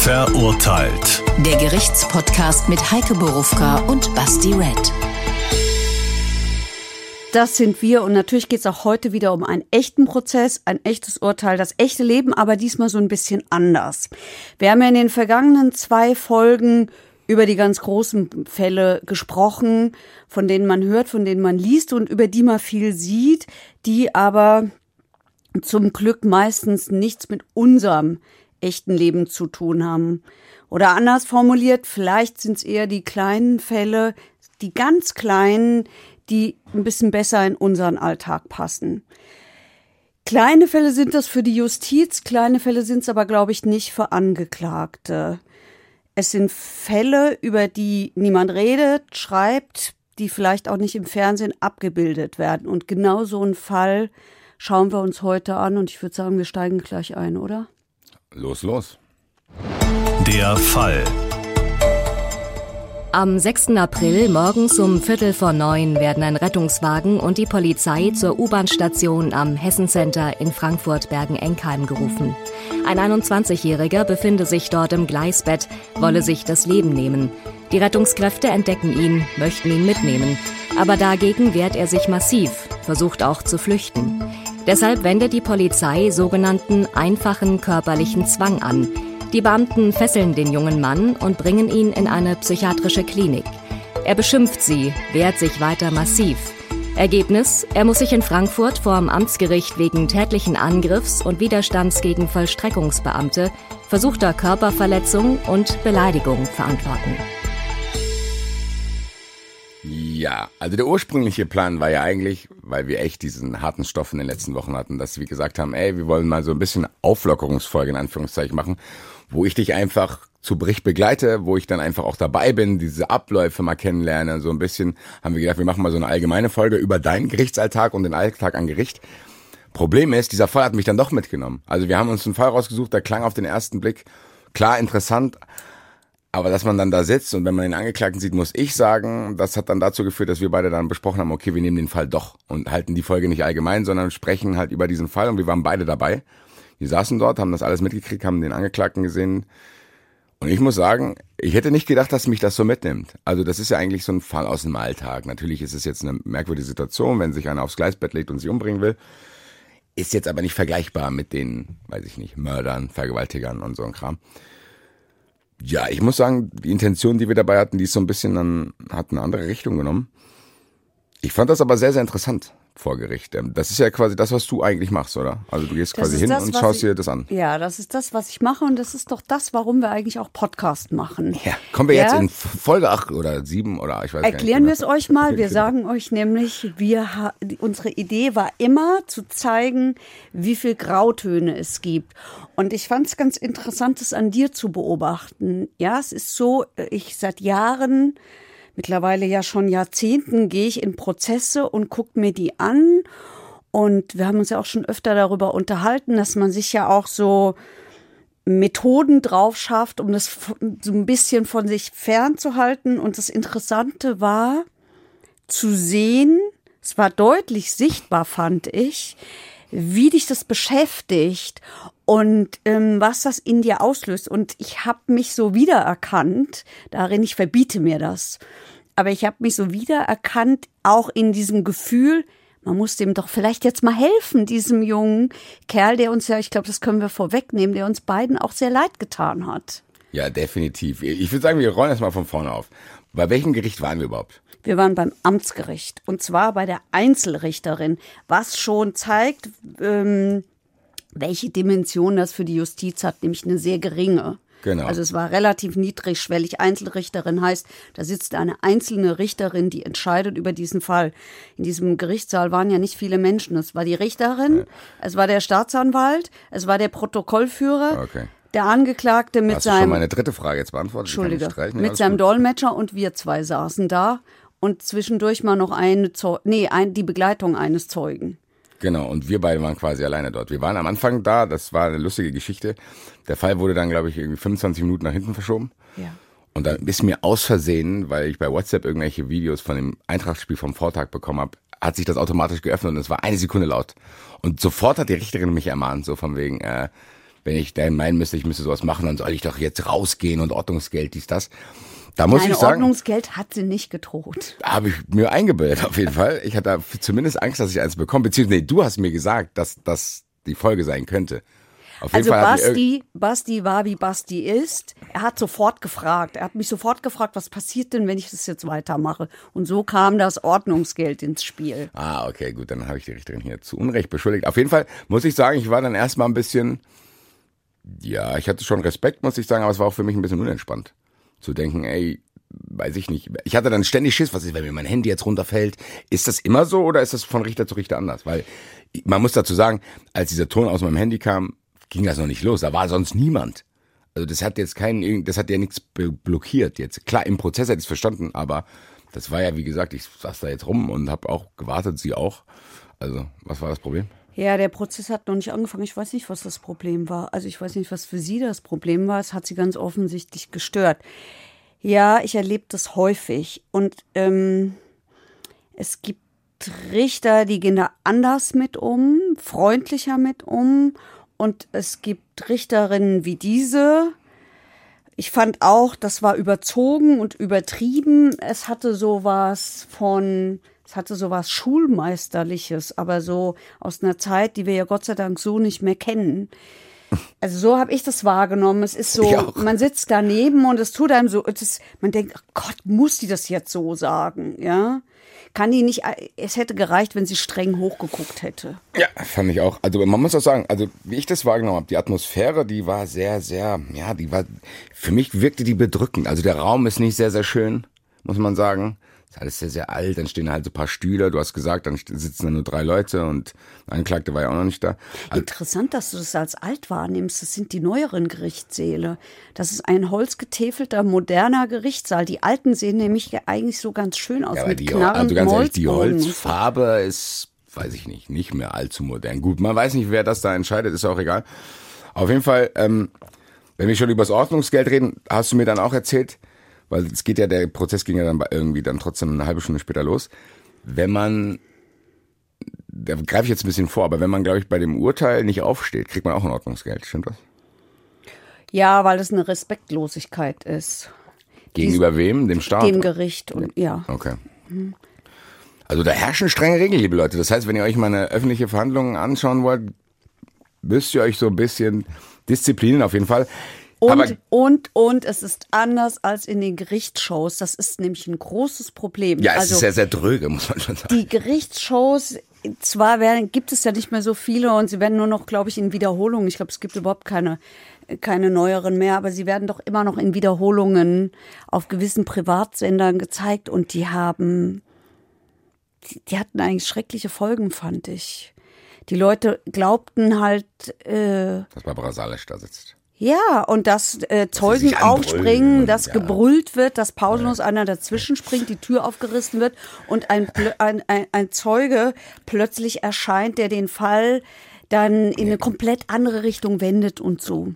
Verurteilt. Der Gerichtspodcast mit Heike Borufka und Basti Red. Das sind wir und natürlich geht es auch heute wieder um einen echten Prozess, ein echtes Urteil, das echte Leben, aber diesmal so ein bisschen anders. Wir haben ja in den vergangenen zwei Folgen über die ganz großen Fälle gesprochen, von denen man hört, von denen man liest und über die man viel sieht, die aber zum Glück meistens nichts mit unserem echten Leben zu tun haben. Oder anders formuliert, vielleicht sind es eher die kleinen Fälle, die ganz kleinen, die ein bisschen besser in unseren Alltag passen. Kleine Fälle sind das für die Justiz, kleine Fälle sind es aber, glaube ich, nicht für Angeklagte. Es sind Fälle, über die niemand redet, schreibt, die vielleicht auch nicht im Fernsehen abgebildet werden. Und genau so einen Fall schauen wir uns heute an und ich würde sagen, wir steigen gleich ein, oder? Los, los. Der Fall. Am 6. April morgens um Viertel vor neun werden ein Rettungswagen und die Polizei zur U-Bahn-Station am Hessen-Center in Frankfurt-Bergen-Enkheim gerufen. Ein 21-Jähriger befinde sich dort im Gleisbett, wolle sich das Leben nehmen. Die Rettungskräfte entdecken ihn, möchten ihn mitnehmen. Aber dagegen wehrt er sich massiv, versucht auch zu flüchten. Deshalb wendet die Polizei sogenannten einfachen körperlichen Zwang an. Die Beamten fesseln den jungen Mann und bringen ihn in eine psychiatrische Klinik. Er beschimpft sie, wehrt sich weiter massiv. Ergebnis, er muss sich in Frankfurt vor dem Amtsgericht wegen tätlichen Angriffs und Widerstands gegen Vollstreckungsbeamte, versuchter Körperverletzung und Beleidigung verantworten. Ja, also der ursprüngliche Plan war ja eigentlich, weil wir echt diesen harten Stoff in den letzten Wochen hatten, dass wir gesagt haben, ey, wir wollen mal so ein bisschen Auflockerungsfolge in Anführungszeichen machen wo ich dich einfach zu Bericht begleite, wo ich dann einfach auch dabei bin, diese Abläufe mal kennenlerne, so ein bisschen, haben wir gedacht, wir machen mal so eine allgemeine Folge über deinen Gerichtsalltag und den Alltag an Gericht. Problem ist, dieser Fall hat mich dann doch mitgenommen. Also wir haben uns einen Fall rausgesucht, der klang auf den ersten Blick klar interessant, aber dass man dann da sitzt und wenn man den Angeklagten sieht, muss ich sagen, das hat dann dazu geführt, dass wir beide dann besprochen haben, okay, wir nehmen den Fall doch und halten die Folge nicht allgemein, sondern sprechen halt über diesen Fall und wir waren beide dabei. Die saßen dort, haben das alles mitgekriegt, haben den Angeklagten gesehen. Und ich muss sagen, ich hätte nicht gedacht, dass mich das so mitnimmt. Also das ist ja eigentlich so ein Fall aus dem Alltag. Natürlich ist es jetzt eine merkwürdige Situation, wenn sich einer aufs Gleisbett legt und sich umbringen will. Ist jetzt aber nicht vergleichbar mit den, weiß ich nicht, Mördern, Vergewaltigern und so ein Kram. Ja, ich muss sagen, die Intention, die wir dabei hatten, die ist so ein bisschen dann, hat eine andere Richtung genommen. Ich fand das aber sehr, sehr interessant vor Gericht. Ähm, das ist ja quasi das, was du eigentlich machst, oder? Also du gehst quasi hin das, und schaust ich, dir das an. Ja, das ist das, was ich mache und das ist doch das, warum wir eigentlich auch Podcast machen. Ja, kommen wir ja? jetzt in Folge 8 oder 7 oder ich weiß Erklären nicht. wir es euch mal. Wir sagen euch nämlich, wir unsere Idee war immer zu zeigen, wie viel Grautöne es gibt. Und ich fand es ganz interessant, es an dir zu beobachten. Ja, es ist so, ich seit Jahren mittlerweile ja schon Jahrzehnten gehe ich in Prozesse und gucke mir die an. Und wir haben uns ja auch schon öfter darüber unterhalten, dass man sich ja auch so Methoden drauf schafft, um das so ein bisschen von sich fernzuhalten. Und das Interessante war zu sehen, es war deutlich sichtbar, fand ich, wie dich das beschäftigt und ähm, was das in dir auslöst. Und ich habe mich so wiedererkannt darin, ich verbiete mir das. Aber ich habe mich so wiedererkannt, auch in diesem Gefühl, man muss dem doch vielleicht jetzt mal helfen, diesem jungen Kerl, der uns ja, ich glaube, das können wir vorwegnehmen, der uns beiden auch sehr leid getan hat. Ja, definitiv. Ich würde sagen, wir rollen das mal von vorne auf. Bei welchem Gericht waren wir überhaupt? Wir waren beim Amtsgericht und zwar bei der Einzelrichterin, was schon zeigt, ähm, welche Dimension das für die Justiz hat, nämlich eine sehr geringe. Genau. Also es war relativ niedrigschwellig. Einzelrichterin heißt, da sitzt eine einzelne Richterin, die entscheidet über diesen Fall. In diesem Gerichtssaal waren ja nicht viele Menschen. Es war die Richterin, ja. es war der Staatsanwalt, es war der Protokollführer. Okay. Der Angeklagte mit Hast seinem. Du schon meine dritte Frage jetzt beantwortet. Entschuldige. Mit seinem gut. Dolmetscher und wir zwei saßen da und zwischendurch mal noch eine, Zeu nee, ein, die Begleitung eines Zeugen. Genau, und wir beide waren quasi alleine dort. Wir waren am Anfang da, das war eine lustige Geschichte. Der Fall wurde dann, glaube ich, irgendwie 25 Minuten nach hinten verschoben. Ja. Und dann ist mir aus Versehen, weil ich bei WhatsApp irgendwelche Videos von dem Eintrachtspiel vom Vortag bekommen habe, hat sich das automatisch geöffnet und es war eine Sekunde laut. Und sofort hat die Richterin mich ermahnt, so von wegen, äh, wenn ich dann meinen müsste, ich müsste sowas machen, dann soll ich doch jetzt rausgehen und Ordnungsgeld, dies, das. Da muss Nein, ich sagen, Ordnungsgeld hat sie nicht gedroht. habe ich mir eingebildet auf jeden Fall. Ich hatte zumindest Angst, dass ich eins bekomme. Beziehungsweise, nee, du hast mir gesagt, dass das die Folge sein könnte. Auf jeden Also Basti, Basti war wie Basti ist. Er hat sofort gefragt. Er hat mich sofort gefragt, was passiert denn, wenn ich das jetzt weitermache? Und so kam das Ordnungsgeld ins Spiel. Ah, okay, gut, dann habe ich die Richterin hier zu Unrecht beschuldigt. Auf jeden Fall muss ich sagen, ich war dann erstmal ein bisschen, ja, ich hatte schon Respekt, muss ich sagen, aber es war auch für mich ein bisschen unentspannt. Zu denken, ey, weiß ich nicht. Ich hatte dann ständig Schiss, was ist, wenn mir mein Handy jetzt runterfällt? Ist das immer so oder ist das von Richter zu Richter anders? Weil man muss dazu sagen, als dieser Ton aus meinem Handy kam, ging das noch nicht los. Da war sonst niemand. Also das hat jetzt keinen, das hat ja nichts blockiert jetzt. Klar, im Prozess hätte ich es verstanden, aber das war ja, wie gesagt, ich saß da jetzt rum und habe auch gewartet, sie auch. Also, was war das Problem? Ja, der Prozess hat noch nicht angefangen. Ich weiß nicht, was das Problem war. Also ich weiß nicht, was für sie das Problem war. Es hat sie ganz offensichtlich gestört. Ja, ich erlebe das häufig. Und ähm, es gibt Richter, die gehen da anders mit um, freundlicher mit um. Und es gibt Richterinnen wie diese. Ich fand auch, das war überzogen und übertrieben. Es hatte sowas von, es hatte sowas Schulmeisterliches, aber so aus einer Zeit, die wir ja Gott sei Dank so nicht mehr kennen. Also so habe ich das wahrgenommen. Es ist so, man sitzt daneben und es tut einem so, es ist, man denkt, ach Gott, muss die das jetzt so sagen, ja? Kann die nicht, es hätte gereicht, wenn sie streng hochgeguckt hätte. Ja, fand ich auch. Also man muss auch sagen, also wie ich das wahrgenommen habe, die Atmosphäre, die war sehr, sehr, ja, die war, für mich wirkte die bedrückend. Also der Raum ist nicht sehr, sehr schön, muss man sagen. Alles sehr, sehr alt, dann stehen halt so ein paar Stühle, du hast gesagt, dann sitzen da nur drei Leute und der Anklagte war ja auch noch nicht da. Also, Interessant, dass du das als alt wahrnimmst. Das sind die neueren Gerichtssäle. Das ist ein holzgetäfelter, moderner Gerichtssaal. Die alten sehen nämlich eigentlich so ganz schön aus ja, aber mit die, knarrenden also ganz ehrlich, die. Holzfarbe ist, weiß ich nicht, nicht mehr allzu modern. Gut, man weiß nicht, wer das da entscheidet, ist auch egal. Auf jeden Fall, ähm, wenn wir schon über das Ordnungsgeld reden, hast du mir dann auch erzählt, weil es geht ja, der Prozess ging ja dann irgendwie dann trotzdem eine halbe Stunde später los. Wenn man, da greife ich jetzt ein bisschen vor, aber wenn man, glaube ich, bei dem Urteil nicht aufsteht, kriegt man auch ein Ordnungsgeld, stimmt das? Ja, weil das eine Respektlosigkeit ist. Gegenüber wem? Dem Staat? Dem Gericht und ja. Okay. Also da herrschen strenge Regeln, liebe Leute. Das heißt, wenn ihr euch mal eine öffentliche Verhandlung anschauen wollt, müsst ihr euch so ein bisschen disziplinieren auf jeden Fall. Und, Aber und, und es ist anders als in den Gerichtsshows. Das ist nämlich ein großes Problem. ja, es also, ist sehr, sehr dröge, muss man schon sagen. die Gerichtsshows, zwar werden, gibt es ja nicht mehr so viele und sie werden nur noch, glaube ich, in Wiederholungen. Ich glaube, es gibt überhaupt keine, keine neueren mehr, aber sie werden doch immer noch in Wiederholungen auf gewissen Privatsendern gezeigt und die haben, die, die hatten eigentlich schreckliche Folgen, fand ich. Die Leute glaubten halt, äh, Dass Barbara Salisch da sitzt. Ja, und dass äh, Zeugen anbrüllen aufspringen, und, dass ja. gebrüllt wird, dass pausenlos einer dazwischen springt, die Tür aufgerissen wird und ein, ein, ein, ein Zeuge plötzlich erscheint, der den Fall dann in eine komplett andere Richtung wendet und so.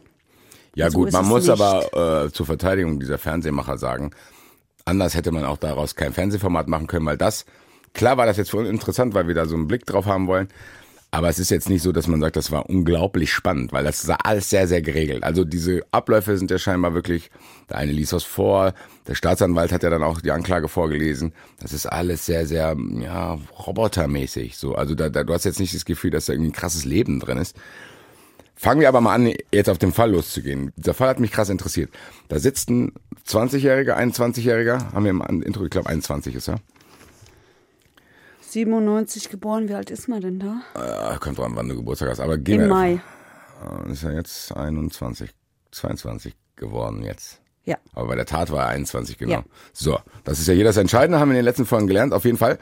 Ja So gut, man muss nicht. aber äh, zur Verteidigung dieser Fernsehmacher sagen, anders hätte man auch daraus kein Fernsehformat machen können, weil das, klar war das jetzt für uns interessant, weil wir da so einen Blick drauf haben wollen, aber es ist jetzt nicht so, dass man sagt, das war unglaublich spannend, weil das war alles sehr, sehr geregelt. Also diese Abläufe sind ja scheinbar wirklich, der eine liest was vor, der Staatsanwalt hat ja dann auch die Anklage vorgelesen. Das ist alles sehr, sehr, ja, robotermäßig. So, also da, da, du hast jetzt nicht das Gefühl, dass da irgendwie ein krasses Leben drin ist. Fangen wir aber mal an, jetzt auf den Fall loszugehen. Dieser Fall hat mich krass interessiert. Da sitzt ein 20-Jähriger, 21-Jähriger, haben wir im Intro, ich glaube 21 ist er. 97 geboren, wie alt ist man denn da? Äh, kommt drauf an, wann du Geburtstag hast. Aber gehen Im Mai. Äh, Ist er jetzt 21, 22 geworden jetzt. Ja. Aber bei der Tat war er 21, genau. Ja. So, das ist ja hier das Entscheidende, haben wir in den letzten Folgen gelernt. Auf jeden Fall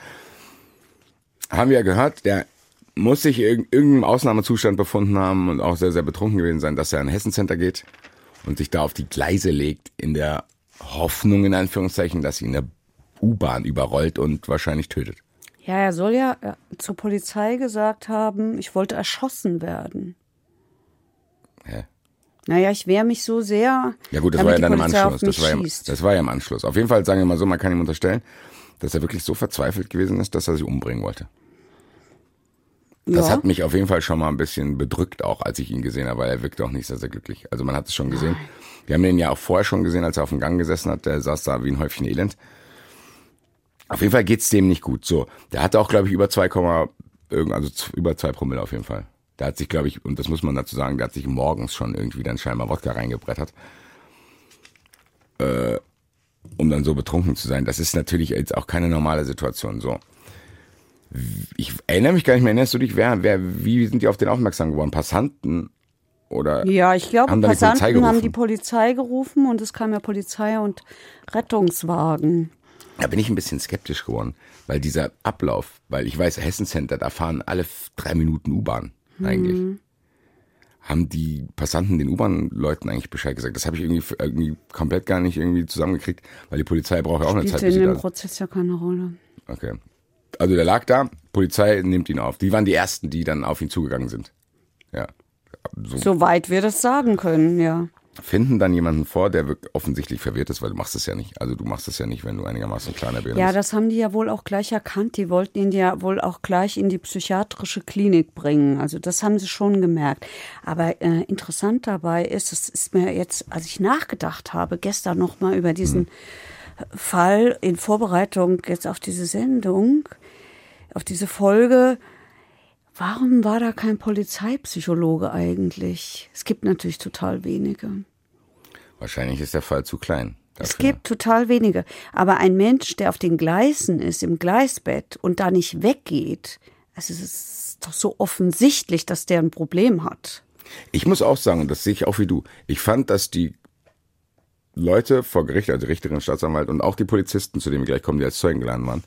haben wir ja gehört, der muss sich in irgendeinem Ausnahmezustand befunden haben und auch sehr, sehr betrunken gewesen sein, dass er in ein Hessencenter geht und sich da auf die Gleise legt, in der Hoffnung, in Anführungszeichen, dass ihn eine U-Bahn überrollt und wahrscheinlich tötet. Ja, er soll ja äh, zur Polizei gesagt haben, ich wollte erschossen werden. Hä? Naja, ich wehre mich so sehr. Ja gut, das war ja dann im Anschluss. Das war ja, das war ja im Anschluss. Auf jeden Fall sagen wir mal so, man kann ihm unterstellen, dass er wirklich so verzweifelt gewesen ist, dass er sich umbringen wollte. Das Ja. hat mich auf jeden Fall schon mal ein bisschen bedrückt, auch als ich ihn gesehen habe, weil er wirkte auch nicht sehr, sehr glücklich. Also man hat es schon gesehen. Wir haben ihn ja auch vorher schon gesehen, als er auf dem Gang gesessen hat. Der saß da wie ein Häufchen Elend. Auf jeden Fall geht's dem nicht gut. So, der hatte auch, glaube ich, über 2, irgend- also über 2 Promille auf jeden Fall. Der hat sich, glaube ich, und das muss man dazu sagen, der hat sich morgens schon irgendwie dann scheinbar Wodka reingebrettert. Äh, um dann so betrunken zu sein. Das ist natürlich jetzt auch keine normale Situation. So. Ich erinnere mich gar nicht mehr, erinnerst du dich, wer, wer, wie sind die auf den aufmerksam geworden? Passanten oder? Ja, ich glaube, Haben dann die Passanten haben die Polizei gerufen und es kam ja Polizei und Rettungswagen. Da bin ich ein bisschen skeptisch geworden, weil dieser Ablauf, weil ich weiß, Hessen Center, da fahren alle drei Minuten U-Bahn eigentlich. Haben die Passanten den U-Bahn-Leuten eigentlich Bescheid gesagt? Das habe ich irgendwie, irgendwie komplett gar nicht irgendwie zusammengekriegt, weil die Polizei braucht ja auch eine Zeit, Spielte bis in dem Prozess ja keine Rolle. Okay. Also der lag da, Polizei nimmt ihn auf. Die waren die ersten, die dann auf ihn zugegangen sind. Ja. So Soweit wir das sagen können, ja. Finden dann jemanden vor, der offensichtlich verwirrt ist, weil du machst es ja nicht. Also du machst es ja nicht, wenn du einigermaßen kleiner bist. Ja, das haben die ja wohl auch gleich erkannt. Die wollten ihn ja wohl auch gleich in die psychiatrische Klinik bringen. Also das haben sie schon gemerkt. Aber äh, interessant dabei ist, es ist mir jetzt, als ich nachgedacht habe, gestern noch mal über diesen Fall in Vorbereitung jetzt auf diese Sendung, auf diese Folge, warum war da kein Polizeipsychologe eigentlich? Es gibt natürlich total wenige. Wahrscheinlich ist der Fall zu klein. Es dafür. gibt total wenige. Aber ein Mensch, der auf den Gleisen ist, im Gleisbett und da nicht weggeht, also es ist doch so offensichtlich, dass der ein Problem hat. Ich muss auch sagen, und das sehe ich auch wie du, ich fand, dass die Leute vor Gericht, also Richterin, Staatsanwalt und auch die Polizisten, zu denen wir gleich kommen, die als Zeugen geladen waren,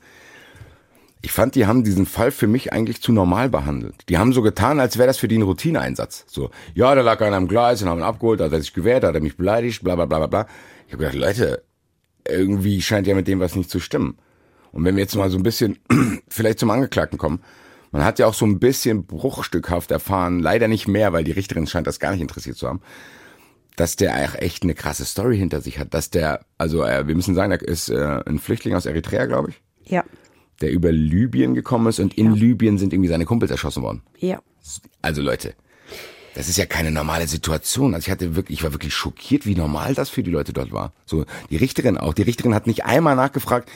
ich fand, die haben diesen Fall für mich eigentlich zu normal behandelt. Die haben so getan, als wäre das für die ein Routineeinsatz. So, ja, da lag einer am Gleis und haben ihn abgeholt, da hat er sich gewehrt, da hat er mich beleidigt, bla bla bla bla bla. Ich habe gedacht, Leute, irgendwie scheint ja mit dem was nicht zu stimmen. Und wenn wir jetzt mal so ein bisschen vielleicht zum Angeklagten kommen, man hat ja auch so ein bisschen bruchstückhaft erfahren, leider nicht mehr, weil die Richterin scheint das gar nicht interessiert zu haben, dass der auch echt eine krasse Story hinter sich hat. Dass der, also äh, wir müssen sagen, er ist äh, ein Flüchtling aus Eritrea, glaube ich, Ja, der über Libyen gekommen ist und in Libyen sind irgendwie seine Kumpels erschossen worden. ja. Also Leute, das ist ja keine normale Situation. Also ich hatte wirklich, ich war wirklich schockiert, wie normal das für die Leute dort war. So die Richterin auch. Die Richterin hat nicht einmal nachgefragt,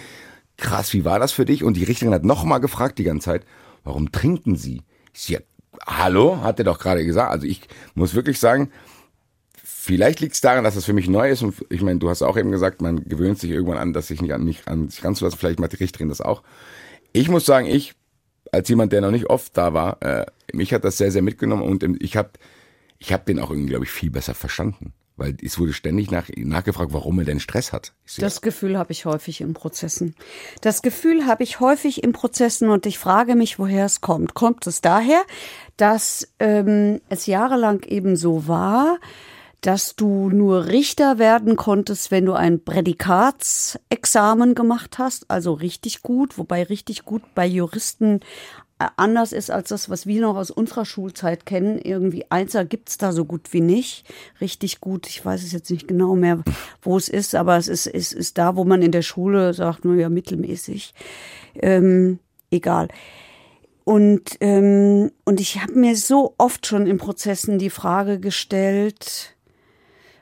krass, wie war das für dich? Und die Richterin hat nochmal gefragt die ganze Zeit, warum trinken Sie? Ich ja, hallo, hat er doch gerade gesagt. Also ich muss wirklich sagen, vielleicht liegt es daran, dass es für mich neu ist. Und ich meine, du hast auch eben gesagt, man gewöhnt sich irgendwann an, dass sich nicht an mich an sich ranzulassen. Vielleicht macht die Richterin das auch. Ich muss sagen, ich als jemand, der noch nicht oft da war, äh, mich hat das sehr, sehr mitgenommen und ähm, ich habe ich hab den auch irgendwie, glaube ich, viel besser verstanden. Weil es wurde ständig nach, nachgefragt, warum er denn Stress hat. Das Gefühl habe ich häufig in Prozessen. Das Gefühl habe ich häufig in Prozessen und ich frage mich, woher es kommt. Kommt es daher, dass ähm, es jahrelang eben so war, dass du nur Richter werden konntest, wenn du ein Prädikatsexamen gemacht hast, also richtig gut, wobei richtig gut bei Juristen äh, anders ist als das, was wir noch aus unserer Schulzeit kennen. Irgendwie Einser gibt's da so gut wie nicht. Richtig gut, ich weiß es jetzt nicht genau mehr, wo es ist, aber es ist, ist, ist da, wo man in der Schule sagt, nur ja, mittelmäßig. Ähm, egal. Und, ähm, und ich habe mir so oft schon in Prozessen die Frage gestellt,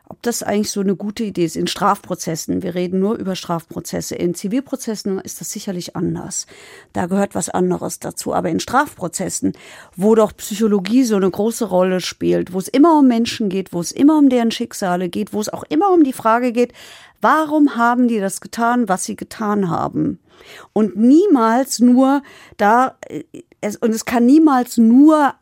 ob das eigentlich so eine gute Idee ist. In Strafprozessen, wir reden nur über Strafprozesse. In Zivilprozessen ist das sicherlich anders. Da gehört was anderes dazu. Aber in Strafprozessen, wo doch Psychologie so eine große Rolle spielt, wo es immer um Menschen geht, wo es immer um deren Schicksale geht, wo es auch immer um die Frage geht, warum haben die das getan, was sie getan haben? Und niemals nur da, äh, es, und es kann niemals nur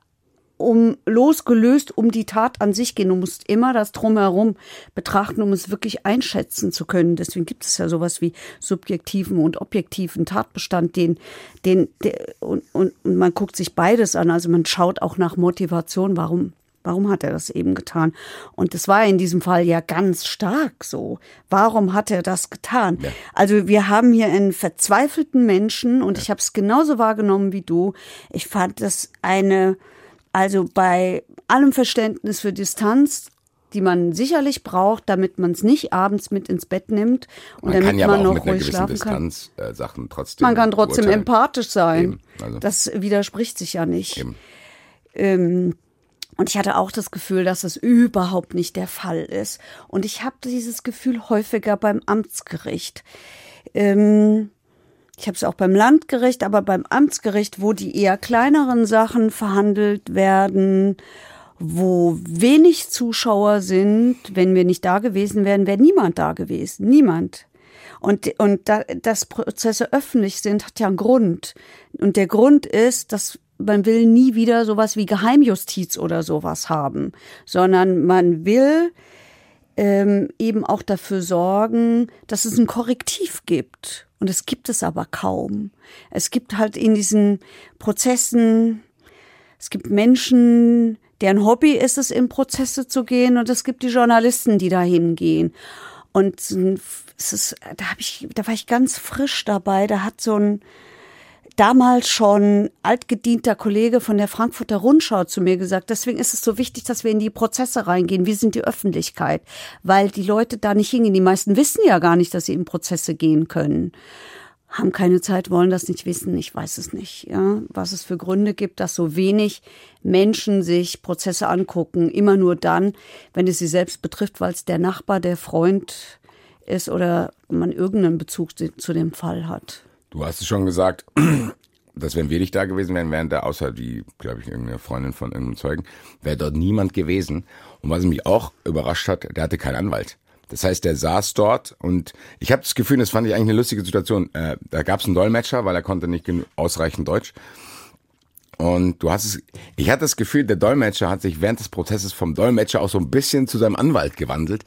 um losgelöst um die Tat an sich gehen. Du musst immer das drumherum betrachten, um es wirklich einschätzen zu können. Deswegen gibt es ja sowas wie subjektiven und objektiven Tatbestand, den, den, der, und, und, und man guckt sich beides an. Also man schaut auch nach Motivation, warum Warum hat er das eben getan? Und das war in diesem Fall ja ganz stark so. Warum hat er das getan? Ja. Also wir haben hier einen verzweifelten Menschen und ich habe es genauso wahrgenommen wie du. Ich fand das eine, also bei allem Verständnis für Distanz, die man sicherlich braucht, damit man es nicht abends mit ins Bett nimmt und Man damit kann ja man noch ruhig schlafen kann. Distanz äh, Sachen trotzdem. Man kann trotzdem beurteilen. empathisch sein. Also. Das widerspricht sich ja nicht. Ähm, und ich hatte auch das Gefühl, dass es überhaupt nicht der Fall ist. Und ich habe dieses Gefühl häufiger beim Amtsgericht. Ähm, ich habe es auch beim Landgericht, aber beim Amtsgericht, wo die eher kleineren Sachen verhandelt werden, wo wenig Zuschauer sind, wenn wir nicht da gewesen wären, wäre niemand da gewesen. Niemand. Und, und da, dass Prozesse öffentlich sind, hat ja einen Grund. Und der Grund ist, dass man will nie wieder sowas wie Geheimjustiz oder sowas haben, sondern man will ähm, eben auch dafür sorgen, dass es ein Korrektiv gibt. Und es gibt es aber kaum. Es gibt halt in diesen Prozessen, es gibt Menschen, deren Hobby ist es, in Prozesse zu gehen, und es gibt die Journalisten, die da hingehen. Und es ist, da habe ich, da war ich ganz frisch dabei. Da hat so ein damals schon altgedienter Kollege von der Frankfurter Rundschau zu mir gesagt, deswegen ist es so wichtig, dass wir in die Prozesse reingehen. Wir sind die Öffentlichkeit, weil die Leute da nicht hingehen. Die meisten wissen ja gar nicht, dass sie in Prozesse gehen können. Haben keine Zeit, wollen das nicht wissen. Ich weiß es nicht, ja. Was es für Gründe gibt, dass so wenig Menschen sich Prozesse angucken. Immer nur dann, wenn es sie selbst betrifft, weil es der Nachbar, der Freund ist oder man irgendeinen Bezug zu dem Fall hat. Du hast es schon gesagt, dass wenn wir nicht da gewesen wären, wären da außer die, glaube ich, irgendeine Freundin von irgendeinem Zeugen, wäre dort niemand gewesen. Und was mich auch überrascht hat, der hatte keinen Anwalt. Das heißt, der saß dort und ich habe das Gefühl, das fand ich eigentlich eine lustige Situation. Äh, da gab es einen Dolmetscher, weil er konnte nicht ausreichend Deutsch. Und du hast es, ich hatte das Gefühl, der Dolmetscher hat sich während des Prozesses vom Dolmetscher auch so ein bisschen zu seinem Anwalt gewandelt,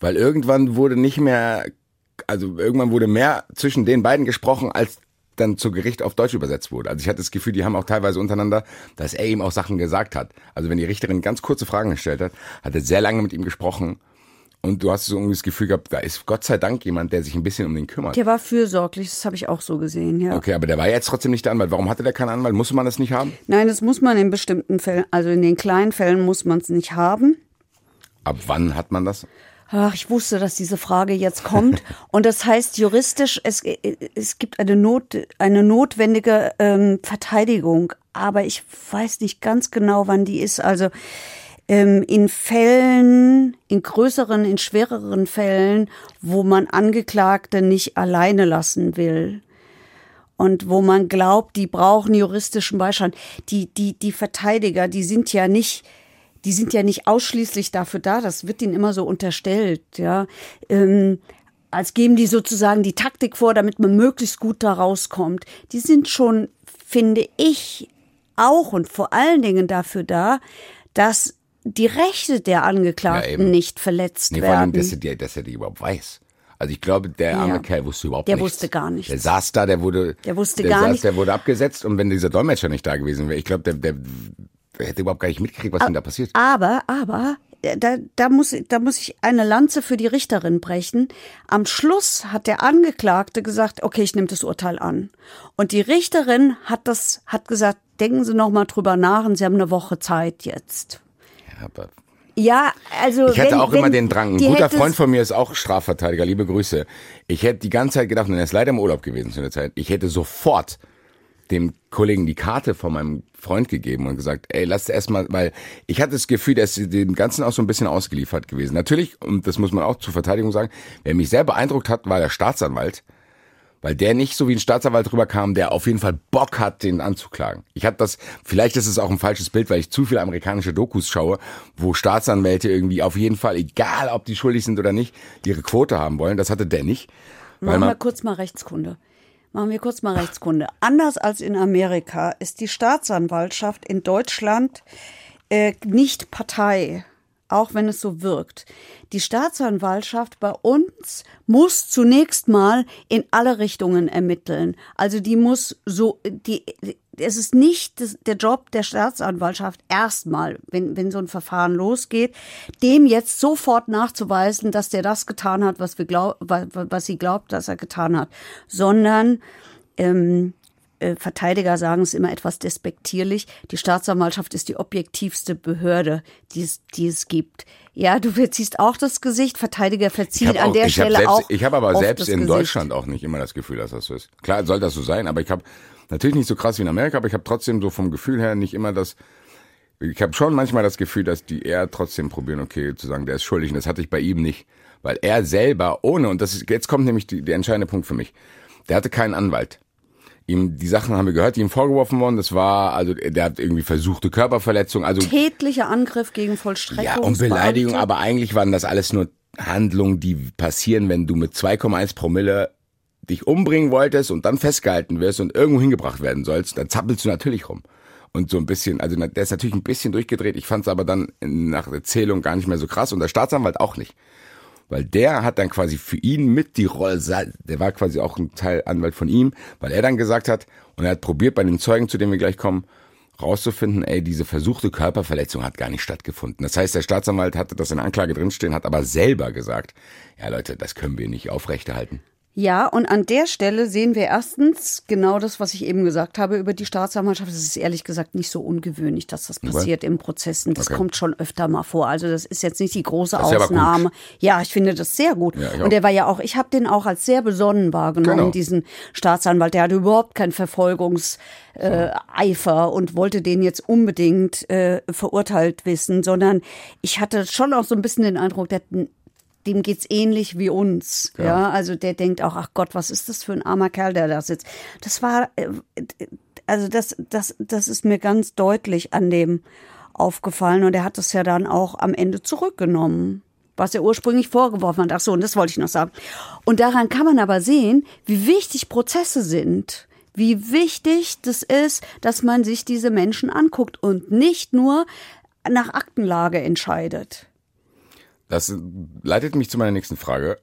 weil irgendwann wurde nicht mehr also irgendwann wurde mehr zwischen den beiden gesprochen, als dann zu Gericht auf Deutsch übersetzt wurde. Also ich hatte das Gefühl, die haben auch teilweise untereinander, dass er ihm auch Sachen gesagt hat. Also wenn die Richterin ganz kurze Fragen gestellt hat, hat er sehr lange mit ihm gesprochen. Und du hast so irgendwie das Gefühl gehabt, da ist Gott sei Dank jemand, der sich ein bisschen um den kümmert. Der war fürsorglich, das habe ich auch so gesehen, ja. Okay, aber der war jetzt trotzdem nicht der Anwalt. Warum hatte der keinen Anwalt? Musste man das nicht haben? Nein, das muss man in bestimmten Fällen, also in den kleinen Fällen muss man es nicht haben. Ab wann hat man das? Ach, ich wusste, dass diese Frage jetzt kommt. Und das heißt juristisch, es, es gibt eine, Not, eine notwendige ähm, Verteidigung. Aber ich weiß nicht ganz genau, wann die ist. Also ähm, in Fällen, in größeren, in schwereren Fällen, wo man Angeklagte nicht alleine lassen will. Und wo man glaubt, die brauchen juristischen Beistand. Die, die, die Verteidiger, die sind ja nicht, die sind ja nicht ausschließlich dafür da, das wird ihnen immer so unterstellt, ja. Ähm, als geben die sozusagen die Taktik vor, damit man möglichst gut da rauskommt. Die sind schon, finde ich, auch und vor allen Dingen dafür da, dass die Rechte der Angeklagten Ja, nicht verletzt Nee, vor allem, werden. dass er, die- dass er die überhaupt weiß. Also ich glaube, der arme Ja. Kerl wusste überhaupt Der nichts. wusste gar nichts. Der saß da, der wurde, Der wusste der gar saß, nicht- Der wurde abgesetzt und wenn dieser Dolmetscher nicht da gewesen wäre, ich glaube, der, der, der hätte überhaupt gar nicht mitgekriegt, was denn da passiert. Aber, aber, äh, da, da, muss, da muss ich eine Lanze für die Richterin brechen. Am Schluss hat der Angeklagte gesagt, okay, ich nehme das Urteil an. Und die Richterin hat das, hat gesagt, denken Sie noch mal drüber nach und Sie haben eine Woche Zeit jetzt. Ja, aber Ja, also ich hatte wenn, auch wenn immer den Drang. Ein guter Freund von mir ist auch Strafverteidiger, liebe Grüße. Ich hätte die ganze Zeit gedacht, und er ist leider im Urlaub gewesen zu der Zeit, ich hätte sofort dem Kollegen die Karte von meinem Freund gegeben und gesagt, ey, lass erstmal, weil ich hatte das Gefühl, dass sie dem Ganzen auch so ein bisschen ausgeliefert gewesen. Natürlich, und das muss man auch zur Verteidigung sagen, wer mich sehr beeindruckt hat, war der Staatsanwalt, weil der nicht so wie ein Staatsanwalt rüberkam, der auf jeden Fall Bock hat, den anzuklagen. Ich hatte das, vielleicht ist es auch ein falsches Bild, weil ich zu viele amerikanische Dokus schaue, wo Staatsanwälte irgendwie auf jeden Fall, egal ob die schuldig sind oder nicht, ihre Quote haben wollen. Das hatte der nicht. Machen wir kurz mal Rechtskunde. Machen wir kurz mal Rechtskunde. Anders als in Amerika ist die Staatsanwaltschaft in Deutschland äh, nicht Partei, auch wenn es so wirkt. Die Staatsanwaltschaft bei uns muss zunächst mal in alle Richtungen ermitteln. Also die muss so, die, es ist nicht der Job der Staatsanwaltschaft erstmal, wenn, wenn so ein Verfahren losgeht, dem jetzt sofort nachzuweisen, dass der das getan hat, was wir glaub, was, sie glaubt, dass er getan hat, sondern ähm, äh, Verteidiger sagen es immer etwas despektierlich. Die Staatsanwaltschaft ist die objektivste Behörde, die es, die es gibt. Ja, du verziehst auch das Gesicht. Verteidiger verzieht an auch, der Stelle selbst, auch. Ich habe aber selbst in Gesicht. Deutschland auch nicht immer das Gefühl, dass das so ist. Klar, soll das so sein, aber ich habe natürlich nicht so krass wie in Amerika, aber ich habe trotzdem so vom Gefühl her nicht immer das. Ich habe schon manchmal das Gefühl, dass die eher trotzdem probieren, okay, zu sagen, der ist schuldig. Und das hatte ich bei ihm nicht. Weil er selber ohne, und das ist, jetzt kommt nämlich die, der entscheidende Punkt für mich, der hatte keinen Anwalt. Ihm, die Sachen haben wir gehört, die ihm vorgeworfen wurden. Das war, also der hat irgendwie versuchte Körperverletzung, also Tätlicher Angriff gegen Vollstreckung. ja, und Beleidigung, aber eigentlich waren das alles nur Handlungen, die passieren, wenn du mit 2,1 Promille dich umbringen wolltest und dann festgehalten wirst und irgendwo hingebracht werden sollst, dann zappelst du natürlich rum. Und so ein bisschen, also der ist natürlich ein bisschen durchgedreht. Ich fand es aber dann nach Erzählung gar nicht mehr so krass und der Staatsanwalt auch nicht. Weil der hat dann quasi für ihn mit die Rolle, der war quasi auch ein Teil Anwalt von ihm, weil er dann gesagt hat, und er hat probiert bei den Zeugen, zu denen wir gleich kommen, rauszufinden, ey, diese versuchte Körperverletzung hat gar nicht stattgefunden. Das heißt, der Staatsanwalt hatte das in Anklage drinstehen, hat aber selber gesagt, ja Leute, das können wir nicht aufrechterhalten. Ja, und an der Stelle sehen wir erstens genau das, was ich eben gesagt habe über die Staatsanwaltschaft. Es ist ehrlich gesagt nicht so ungewöhnlich, dass das passiert in Prozessen. Das Okay. kommt schon öfter mal vor. Also das ist jetzt nicht die große Ausnahme. Ja, ich finde das sehr gut. Ja, und der war ja auch, ich habe den auch als sehr besonnen wahrgenommen, Genau. diesen Staatsanwalt. Der hatte überhaupt keinen Verfolgungseifer äh, und wollte den jetzt unbedingt äh, verurteilt wissen, sondern ich hatte schon auch so ein bisschen den Eindruck, der dem geht's ähnlich wie uns. Ja. also der denkt auch, ach Gott, was ist das für ein armer Kerl, der da sitzt. Das war, äh, also das, das, das ist mir ganz deutlich an dem aufgefallen und er hat das ja dann auch am Ende zurückgenommen. Was er ursprünglich vorgeworfen hat. Ach so, und das wollte ich noch sagen. Und daran kann man aber sehen, wie wichtig Prozesse sind. Wie wichtig das ist, dass man sich diese Menschen anguckt und nicht nur nach Aktenlage entscheidet. Das leitet mich zu meiner nächsten Frage.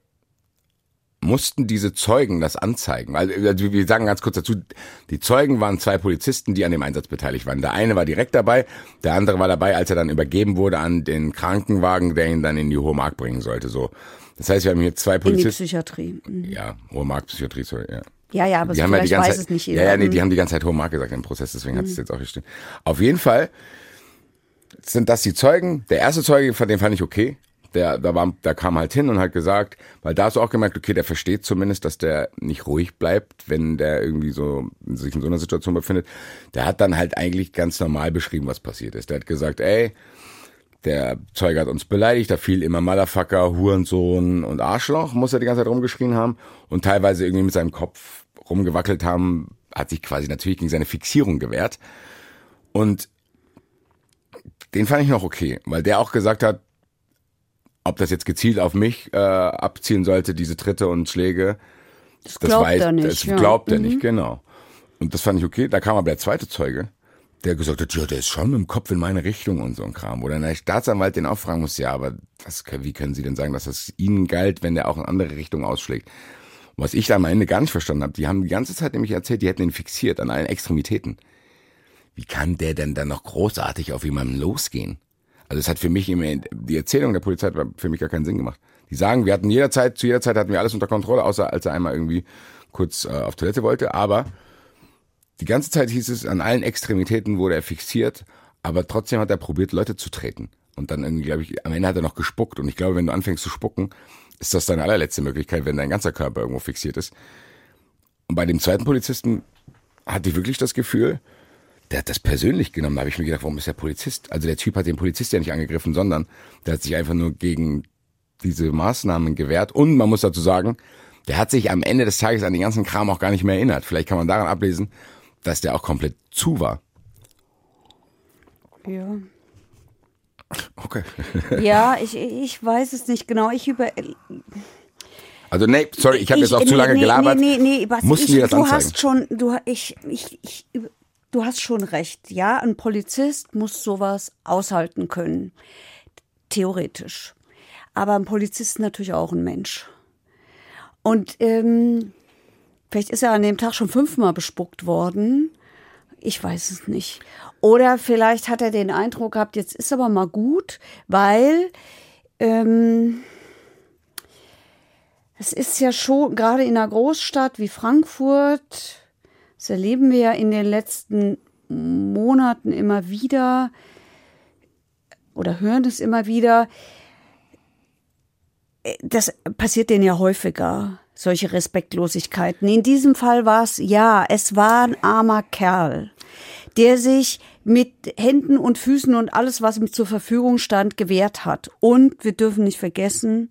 Mussten diese Zeugen das anzeigen? Weil also wir sagen ganz kurz dazu, die Zeugen waren zwei Polizisten, die an dem Einsatz beteiligt waren. Der eine war direkt dabei, der andere war dabei, als er dann übergeben wurde an den Krankenwagen, der ihn dann in die Hohe Mark bringen sollte. So, das heißt, wir haben hier zwei In die Polizisten. Psychiatrie. Mhm. Ja, Hohe Mark Psychiatrie, sorry. Ja. Ja, ja, aber die so haben ja die ganze weiß Zeit, es nicht jeder. Ja, ja, nee, die Mhm. haben die ganze Zeit hohe Mark gesagt im Prozess, deswegen hat es jetzt auch hier stehen. Auf jeden Fall sind das die Zeugen. Der erste Zeuge, von dem fand ich okay. Der, da, war, da kam halt hin und hat gesagt, weil da hast du auch gemerkt, okay, der versteht zumindest, dass der nicht ruhig bleibt, wenn der irgendwie so sich in so einer Situation befindet. Der hat dann halt eigentlich ganz normal beschrieben, was passiert ist. Der hat gesagt, ey, der Zeuge hat uns beleidigt, da fiel immer Motherfucker, Hurensohn und Arschloch, muss er die ganze Zeit rumgeschrien haben und teilweise irgendwie mit seinem Kopf rumgewackelt haben, hat sich quasi natürlich gegen seine Fixierung gewehrt. Und den fand ich noch okay, weil der auch gesagt hat, ob das jetzt gezielt auf mich äh, abzielen sollte, diese Tritte und Schläge, das, glaubt er nicht, Das ja. glaubt er Mhm. nicht, genau. Und das fand ich okay. Da kam aber der zweite Zeuge, der gesagt hat, ja, der ist schon mit dem Kopf in meine Richtung und so ein Kram. Wo dann der Staatsanwalt den auch fragen muss, ja, aber das, wie können Sie denn sagen, dass das Ihnen galt, wenn der auch in andere Richtungen ausschlägt? Und was ich da am Ende gar nicht verstanden habe, die haben die ganze Zeit nämlich erzählt, die hätten ihn fixiert an allen Extremitäten. Wie kann der denn dann noch großartig auf jemanden losgehen? Also es hat für mich immer, die Erzählung der Polizei hat für mich gar keinen Sinn gemacht. Die sagen, wir hatten jederzeit, zu jeder Zeit hatten wir alles unter Kontrolle, außer als er einmal irgendwie kurz äh, auf Toilette wollte, aber die ganze Zeit hieß es, an allen Extremitäten wurde er fixiert, aber trotzdem hat er probiert, Leute zu treten. Und dann glaube ich, am Ende hat er noch gespuckt. Und ich glaube, wenn du anfängst zu spucken, ist das deine allerletzte Möglichkeit, wenn dein ganzer Körper irgendwo fixiert ist. Und bei dem zweiten Polizisten hatte ich wirklich das Gefühl, der hat das persönlich genommen. Da habe ich mir gedacht, warum ist der Polizist? Also der Typ hat den Polizist ja nicht angegriffen, sondern der hat sich einfach nur gegen diese Maßnahmen gewehrt. Und man muss dazu sagen, der hat sich am Ende des Tages an den ganzen Kram auch gar nicht mehr erinnert. Vielleicht kann man daran ablesen, dass der auch komplett zu war. Ja. Okay. Ja, ich, ich weiß es nicht genau. Ich über. Also nee, sorry, ich habe jetzt auch nee, zu lange nee, gelabert. Nee, nee, nee, was Mussten ich, das du anzeigen? hast schon, du, ich, ich, ich, du hast schon recht. Ja, ein Polizist muss sowas aushalten können. Theoretisch. Aber ein Polizist ist natürlich auch ein Mensch. Und ähm, vielleicht ist er an dem Tag schon fünfmal bespuckt worden. Ich weiß es nicht. Oder vielleicht hat er den Eindruck gehabt, jetzt ist aber mal gut, weil ähm, es ist ja schon, gerade in einer Großstadt wie Frankfurt, Das erleben wir ja in den letzten Monaten immer wieder oder hören es immer wieder. Das passiert denen ja häufiger, solche Respektlosigkeiten. In diesem Fall war es, ja, es war ein armer Kerl, der sich mit Händen und Füßen und alles, was ihm zur Verfügung stand, gewehrt hat. Und wir dürfen nicht vergessen,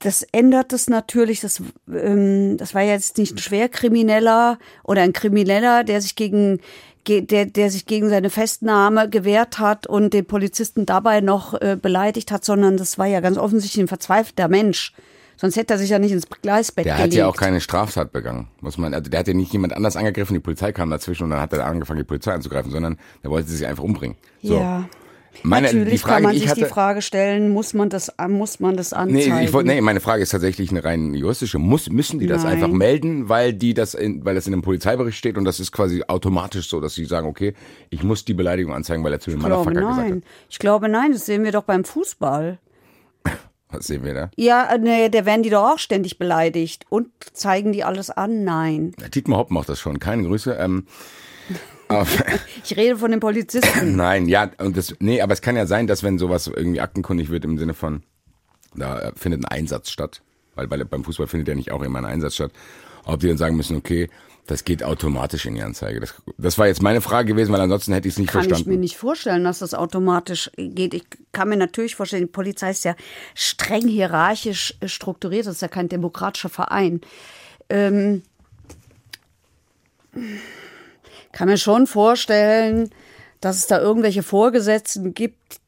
das ändert es natürlich. Das, ähm, das war jetzt nicht ein Schwerkrimineller oder ein Krimineller, der sich gegen der, der sich gegen seine Festnahme gewehrt hat und den Polizisten dabei noch äh, beleidigt hat, sondern das war ja ganz offensichtlich ein verzweifelter Mensch. Sonst hätte er sich ja nicht ins Gleisbett der gelegt. Der hat ja auch keine Straftat begangen, muss man. Also der hat ja nicht jemand anders angegriffen, die Polizei kam dazwischen und dann hat er angefangen, die Polizei anzugreifen, sondern der wollte sich einfach umbringen. So. Ja. Meine, Natürlich Frage, kann man sich ich hatte, die Frage stellen, muss man das, muss man das anzeigen? Nee, ich nee, meine Frage ist tatsächlich eine rein juristische. Muss, müssen die das Nein. einfach melden, weil die das in, weil das in einem Polizeibericht steht und das ist quasi automatisch so, dass sie sagen, okay, ich muss die Beleidigung anzeigen, weil er zu dem Motherfucker gesagt nein. Ich glaube nein, das sehen wir doch beim Fußball. hat. Was sehen wir da? Ja, nee, da werden die doch auch ständig beleidigt. Und zeigen die alles an? Nein. Dietmar Hopp macht das schon. Keine Grüße. Ähm, Ich rede von den Polizisten. nein, ja, und das, nee, aber es kann ja sein, dass wenn sowas irgendwie aktenkundig wird im Sinne von, da findet ein Einsatz statt, weil bei, beim Fußball findet ja nicht auch immer ein Einsatz statt, ob die dann sagen müssen, okay, das geht automatisch in die Anzeige. Das, das war jetzt meine Frage gewesen, weil ansonsten hätte ich es nicht Kann verstanden. ich mir nicht vorstellen, dass das automatisch geht. Ich kann mir natürlich vorstellen, die Polizei ist ja streng hierarchisch strukturiert. Das ist ja kein demokratischer Verein. Ähm, kann mir schon vorstellen, dass es da irgendwelche Vorgesetzten gibt,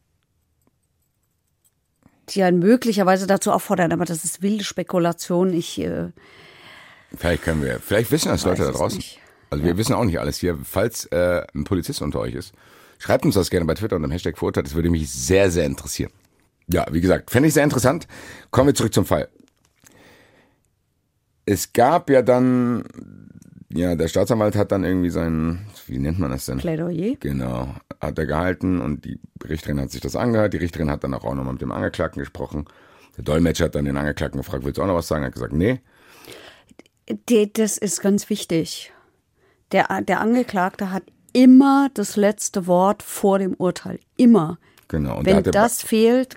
die einen möglicherweise dazu auffordern. Aber das ist wilde Spekulation. Ich äh, Vielleicht können wir, vielleicht wissen das Leute da draußen. nicht. Also wir wissen auch nicht alles hier. Falls äh, ein Polizist unter euch ist, schreibt uns das gerne bei Twitter unter dem Hashtag Verurteilt. Das würde mich sehr, sehr interessieren. Ja, wie gesagt, fände ich sehr interessant. Kommen wir zurück zum Fall. Es gab ja dann, ja, der Staatsanwalt hat dann irgendwie sein, wie nennt man das denn? Plädoyer. Genau, hat er gehalten und die Richterin hat sich das angehört. Die Richterin hat dann auch nochmal mit dem Angeklagten gesprochen. Der Dolmetscher hat dann den Angeklagten gefragt, willst du auch noch was sagen? Er hat gesagt, nee. Das ist ganz wichtig. Der, der Angeklagte hat immer das letzte Wort vor dem Urteil. Immer. Genau. Und Wenn das fehlt,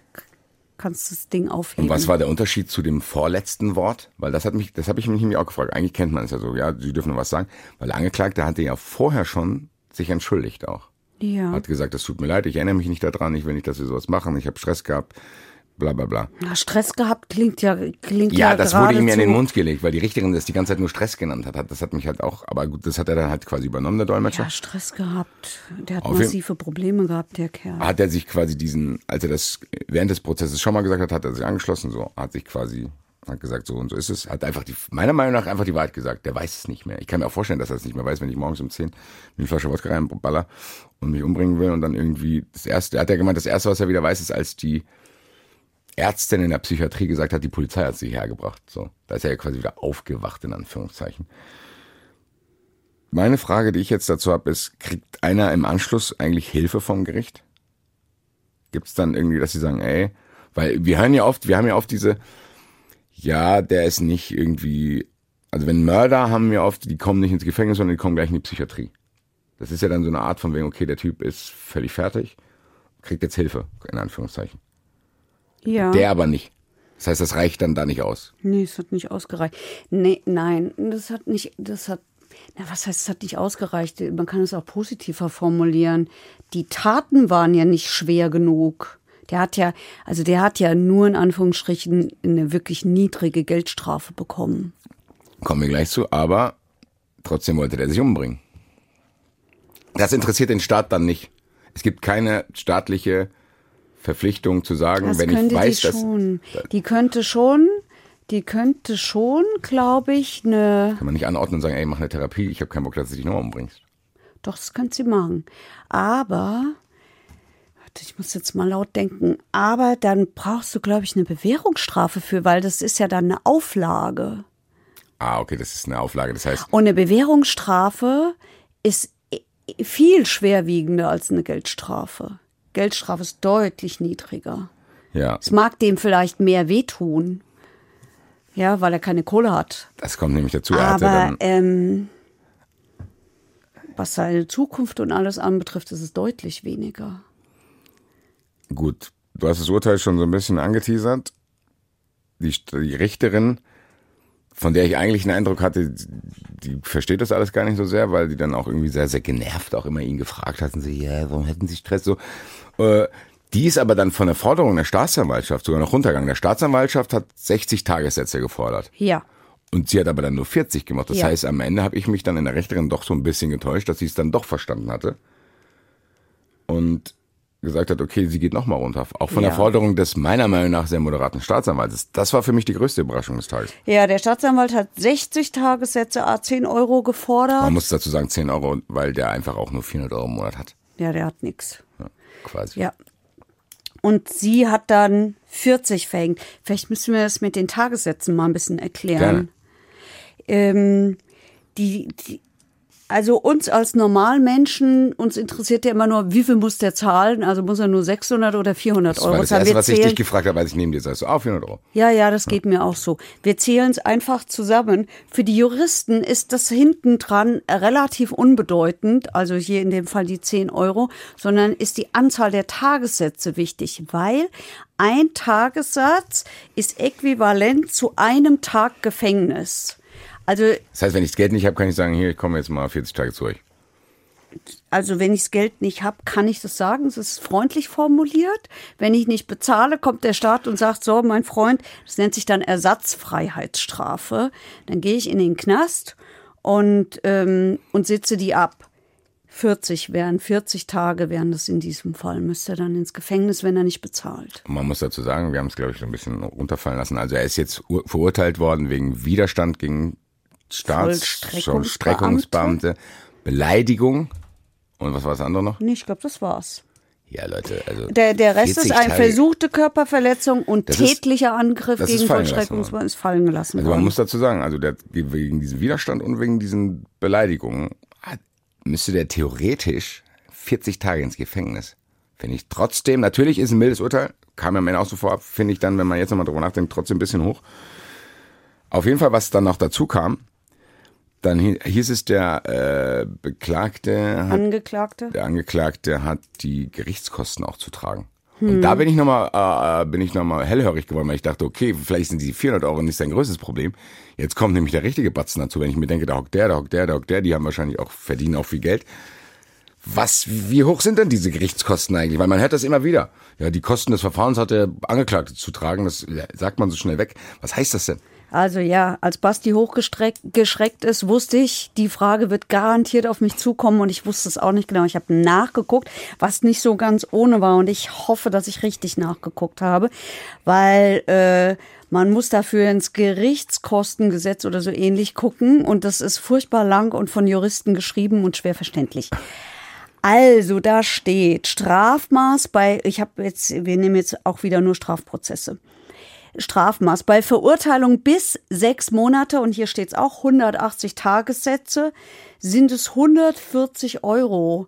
kannst du das Ding aufheben. Und was war der Unterschied zu dem vorletzten Wort? Weil das hat mich, das habe ich mich nämlich auch gefragt. Eigentlich kennt man es ja so, ja, Sie dürfen was sagen. Weil der Angeklagte hatte ja vorher schon sich entschuldigt auch. ja. Hat gesagt, das tut mir leid, ich erinnere mich nicht daran, ich will nicht, dass Sie sowas machen, ich habe Stress gehabt, bla bla bla. Na, Stress gehabt klingt ja klingt ja, Ja, das wurde ihm ja in den Mund gelegt, weil die Richterin das die ganze Zeit nur Stress genannt hat. Das hat mich halt auch, aber gut, das hat er dann halt quasi übernommen, der Dolmetscher. Ja, Stress gehabt. Der hat Auf massive Probleme gehabt, der Kerl. Hat er sich quasi diesen, als er das während des Prozesses schon mal gesagt hat, hat er sich angeschlossen, so, hat sich quasi, hat gesagt, so und so ist es, hat einfach die, meiner Meinung nach einfach die Wahrheit gesagt. Der weiß es nicht mehr. Ich kann mir auch vorstellen, dass er es nicht mehr weiß, wenn ich morgens um 10 mir eine Flasche Wodka reinballer und mich umbringen will und dann irgendwie das erste, er hat ja gemeint, das erste, was er wieder weiß, ist, als die Ärztin in der Psychiatrie gesagt hat, die Polizei hat sie hergebracht. So, da ist er ja quasi wieder aufgewacht, in Anführungszeichen. Meine Frage, die ich jetzt dazu habe, ist, kriegt einer im Anschluss eigentlich Hilfe vom Gericht? Gibt es dann irgendwie, dass sie sagen, ey, weil wir hören ja oft, wir haben ja oft diese, ja, der ist nicht irgendwie, also wenn Mörder haben wir oft, die kommen nicht ins Gefängnis, sondern die kommen gleich in die Psychiatrie. Das ist ja dann so eine Art von wegen, okay, der Typ ist völlig fertig, kriegt jetzt Hilfe, in Anführungszeichen. Ja. Der aber nicht. Das heißt, das reicht dann da nicht aus. Nee, es hat nicht ausgereicht. Nee, nein, das hat nicht, das hat, na, was heißt, es hat nicht ausgereicht? Man kann es auch positiver formulieren. Die Taten waren ja nicht schwer genug. Der hat ja, also der hat ja nur in Anführungsstrichen eine wirklich niedrige Geldstrafe bekommen. Kommen wir gleich zu, aber trotzdem wollte der sich umbringen. Das interessiert den Staat dann nicht. Es gibt keine staatliche Verpflichtung zu sagen, Das wenn ich könnte weiß, die dass schon. Die könnte schon, die könnte schon, glaube ich, eine, kann man nicht anordnen und sagen, ey, mach eine Therapie, ich habe keinen Bock, dass du dich nochmal umbringst. Doch, das kann sie machen. Aber, warte, ich muss jetzt mal laut denken, aber dann brauchst du, glaube ich, eine Bewährungsstrafe für, weil das ist ja dann eine Auflage. Ah, okay, das ist eine Auflage. Das heißt, Und eine Bewährungsstrafe ist i- viel schwerwiegender als eine Geldstrafe. Geldstrafe ist deutlich niedriger. ja, Es mag dem vielleicht mehr wehtun. Ja, weil er keine Kohle hat. das kommt nämlich dazu. Er Aber ähm, was seine Zukunft und alles anbetrifft, ist es deutlich weniger. Gut, du hast das Urteil schon so ein bisschen angeteasert. Die, die Richterin, von der ich eigentlich den Eindruck hatte, die versteht das alles gar nicht so sehr, weil die dann auch irgendwie sehr, sehr genervt auch immer ihn gefragt hatten, sie, ja, warum hätten sie Stress so. Äh, die ist aber dann von der Forderung der Staatsanwaltschaft sogar noch runtergegangen. Der Staatsanwaltschaft hat 60 Tagessätze gefordert. Ja. Und sie hat aber dann nur 40 gemacht. Das Ja. heißt, am Ende habe ich mich dann in der Richterin doch so ein bisschen getäuscht, dass sie es dann doch verstanden hatte. Und gesagt hat, okay, sie geht nochmal runter. Auch von der Ja. Forderung des meiner Meinung nach sehr moderaten Staatsanwaltes. Das war für mich die größte Überraschung des Tages. Ja, der Staatsanwalt hat 60 Tagessätze, a 10 Euro gefordert. Man muss dazu sagen 10 Euro, weil der einfach auch nur 400 Euro im Monat hat. Ja, der hat nix. Ja, quasi. Ja. Und sie hat dann 40 verhängt. Vielleicht müssen wir das mit den Tagessätzen mal ein bisschen erklären. Ähm, die, die, also uns als Normalmenschen, uns interessiert ja immer nur, wie viel muss der zahlen? Also muss er nur 600 oder 400 Das Euro war das zahlen? Erste, Wir was ich dich gefragt habe, als ich neben dir saß. So, ah, 400 Euro. Ja, ja, das geht mir auch so. Wir zählen es einfach zusammen. Für die Juristen ist das hinten dran relativ unbedeutend, also hier in dem Fall die 10 Euro, sondern ist die Anzahl der Tagessätze wichtig, weil ein Tagessatz ist äquivalent zu einem Tag Gefängnis. Also, Das heißt, wenn ich das Geld nicht habe, kann ich sagen, hier, ich komme jetzt mal 40 Tage zu euch. also wenn ich das Geld nicht habe, kann ich das sagen. Es ist freundlich formuliert. Wenn ich nicht bezahle, kommt der Staat und sagt, so, mein Freund, das nennt sich dann Ersatzfreiheitsstrafe. Dann gehe ich in den Knast und, ähm, und sitze die ab. 40 wären, 40 Tage wären das in diesem Fall. Müsste er dann ins Gefängnis, wenn er nicht bezahlt. Man muss dazu sagen, wir haben es, glaube ich, schon ein bisschen runterfallen lassen. Also er ist jetzt ur- verurteilt worden wegen Widerstand gegen. Staatsvollstreckungsbeamte, Beleidigung und was war das andere noch? Nee, ich glaube, das war's. Ja, Leute, also Der, der Rest 40 ist eine versuchte Körperverletzung und Das ist- tätlicher Angriff ist gegen fallen gelassen Vollstreckungsbeamte ist fallen gelassen Also man worden. muss dazu sagen, also der, wegen diesem Widerstand und wegen diesen Beleidigungen müsste der theoretisch 40 Tage ins Gefängnis. Finde ich trotzdem, natürlich ist ein mildes Urteil, kam ja am Ende auch so vorab, finde ich dann, wenn man jetzt nochmal drüber nachdenkt, trotzdem ein bisschen hoch. Auf jeden Fall, was dann noch dazu kam, dann hi- hieß es, der äh, Beklagte hat Angeklagte? der Angeklagte hat die Gerichtskosten auch zu tragen. Hm. Und da bin ich nochmal, äh, bin ich noch mal hellhörig geworden, weil ich dachte, okay, vielleicht sind die 400 Euro nicht sein größtes Problem. Jetzt kommt nämlich der richtige Batzen dazu, wenn ich mir denke, da hockt der, da hockt der, da hockt der, die haben wahrscheinlich auch, verdienen auch viel Geld. Was, wie hoch sind denn diese Gerichtskosten eigentlich? Weil man hört das immer wieder. Ja, die Kosten des Verfahrens hat der Angeklagte zu tragen, das sagt man so schnell weg. Was heißt das denn? Also ja, als Basti hochgeschreckt ist, wusste ich, die Frage wird garantiert auf mich zukommen und ich wusste es auch nicht genau. Ich habe nachgeguckt, was nicht so ganz ohne war und ich hoffe, dass ich richtig nachgeguckt habe, weil äh, man muss dafür ins Gerichtskostengesetz oder so ähnlich gucken und das ist furchtbar lang und von Juristen geschrieben und schwer verständlich. Also da steht Strafmaß bei, ich habe jetzt, wir nehmen jetzt auch wieder nur Strafprozesse. Strafmaß bei Verurteilung bis sechs Monate und hier steht es auch 180 Tagessätze sind es 140 Euro.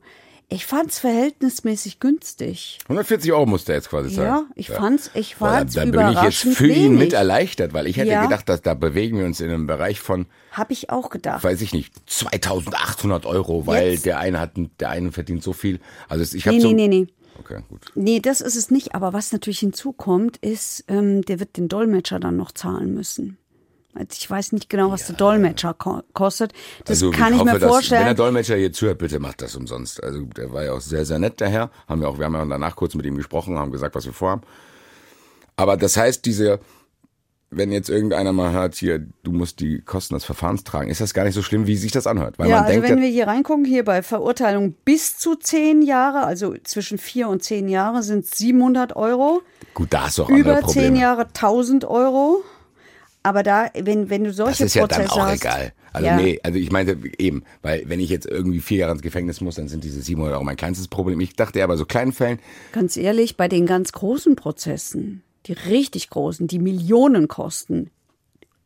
Ich fand es verhältnismäßig günstig. 140 Euro muss der jetzt quasi zahlen. Ja, ich fand's, ich Boah, fand's da, da bin ich jetzt überraschend für ihn mit wenig. erleichtert, weil ich hätte Ja. gedacht, dass da bewegen wir uns in einem Bereich von, Habe ich auch gedacht. weiß ich nicht, 2800 Euro, weil Jetzt? der eine hat, der eine verdient so viel. Also es- ich habe Nee, so, nee, nee, nee. Okay, gut. Nee, das ist es nicht. Aber was natürlich hinzukommt, ist, ähm, der wird den Dolmetscher dann noch zahlen müssen. Also Ich weiß nicht genau, was der Dolmetscher ko kostet. Das Also kann ich, hoffe, mir dass, wenn der vorstellen. Dolmetscher hier zuhört, bitte macht das umsonst. Also der war ja auch sehr, sehr nett, der Herr. Haben wir auch, wir haben ja danach kurz mit ihm gesprochen, haben gesagt, was wir vorhaben. Aber das heißt, diese, wenn jetzt irgendeiner mal hört, hier, du musst die Kosten des Verfahrens tragen, ist das gar nicht so schlimm, wie sich das anhört. Weil Ja, man also denkt, wenn wir hier reingucken, hier bei Verurteilung bis zu zehn Jahre, also zwischen vier und zehn Jahre sind 700 Euro. gut, da hast du auch Über zehn Jahre 1000 Euro. Aber da, wenn, wenn du Das solche ist ja dann Prozesse auch hast. egal. Also ja. nee, also ich meinte eben, weil wenn ich jetzt irgendwie vier Jahre ins Gefängnis muss, dann sind diese 700 Euro mein kleinstes Problem. Ich dachte ja, bei so kleinen Fällen, Ganz ehrlich, bei den ganz großen Prozessen, die richtig großen, die Millionen kosten,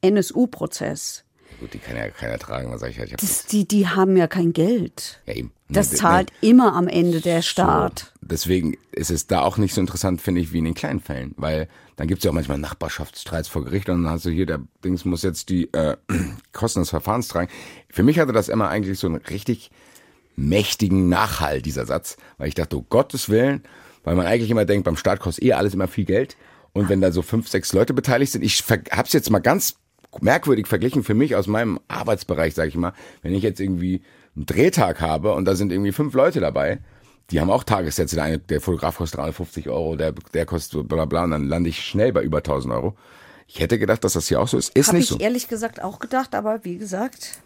NSU-Prozess, gut, die kann ja keiner tragen, was sag ich halt. Ich hab das, die, die haben ja kein Geld. ja eben. Das zahlt immer am Ende der Staat. So, deswegen ist es da auch nicht so interessant, finde ich, wie in den kleinen Fällen. Weil dann gibt es ja auch manchmal Nachbarschaftsstreits vor Gericht und dann hast du hier, der Dings muss jetzt die äh, Kosten des Verfahrens tragen. Für mich hatte das immer eigentlich so einen richtig mächtigen Nachhall, dieser Satz, weil ich dachte, oh Gottes Willen, weil man eigentlich immer denkt, beim Start kostet eh alles immer viel Geld. Und wenn da so fünf, sechs Leute beteiligt sind, ich hab's jetzt mal ganz merkwürdig verglichen für mich aus meinem Arbeitsbereich, sage ich mal, wenn ich jetzt irgendwie einen Drehtag habe und da sind irgendwie fünf Leute dabei, die haben auch Tagessätze. Der, eine, der Fotograf kostet 350 Euro, der, der kostet bla bla und dann lande ich schnell bei über 1000 Euro. Ich hätte gedacht, dass das hier auch so ist. Ist Habe nicht ich so. ehrlich gesagt auch gedacht, aber wie gesagt,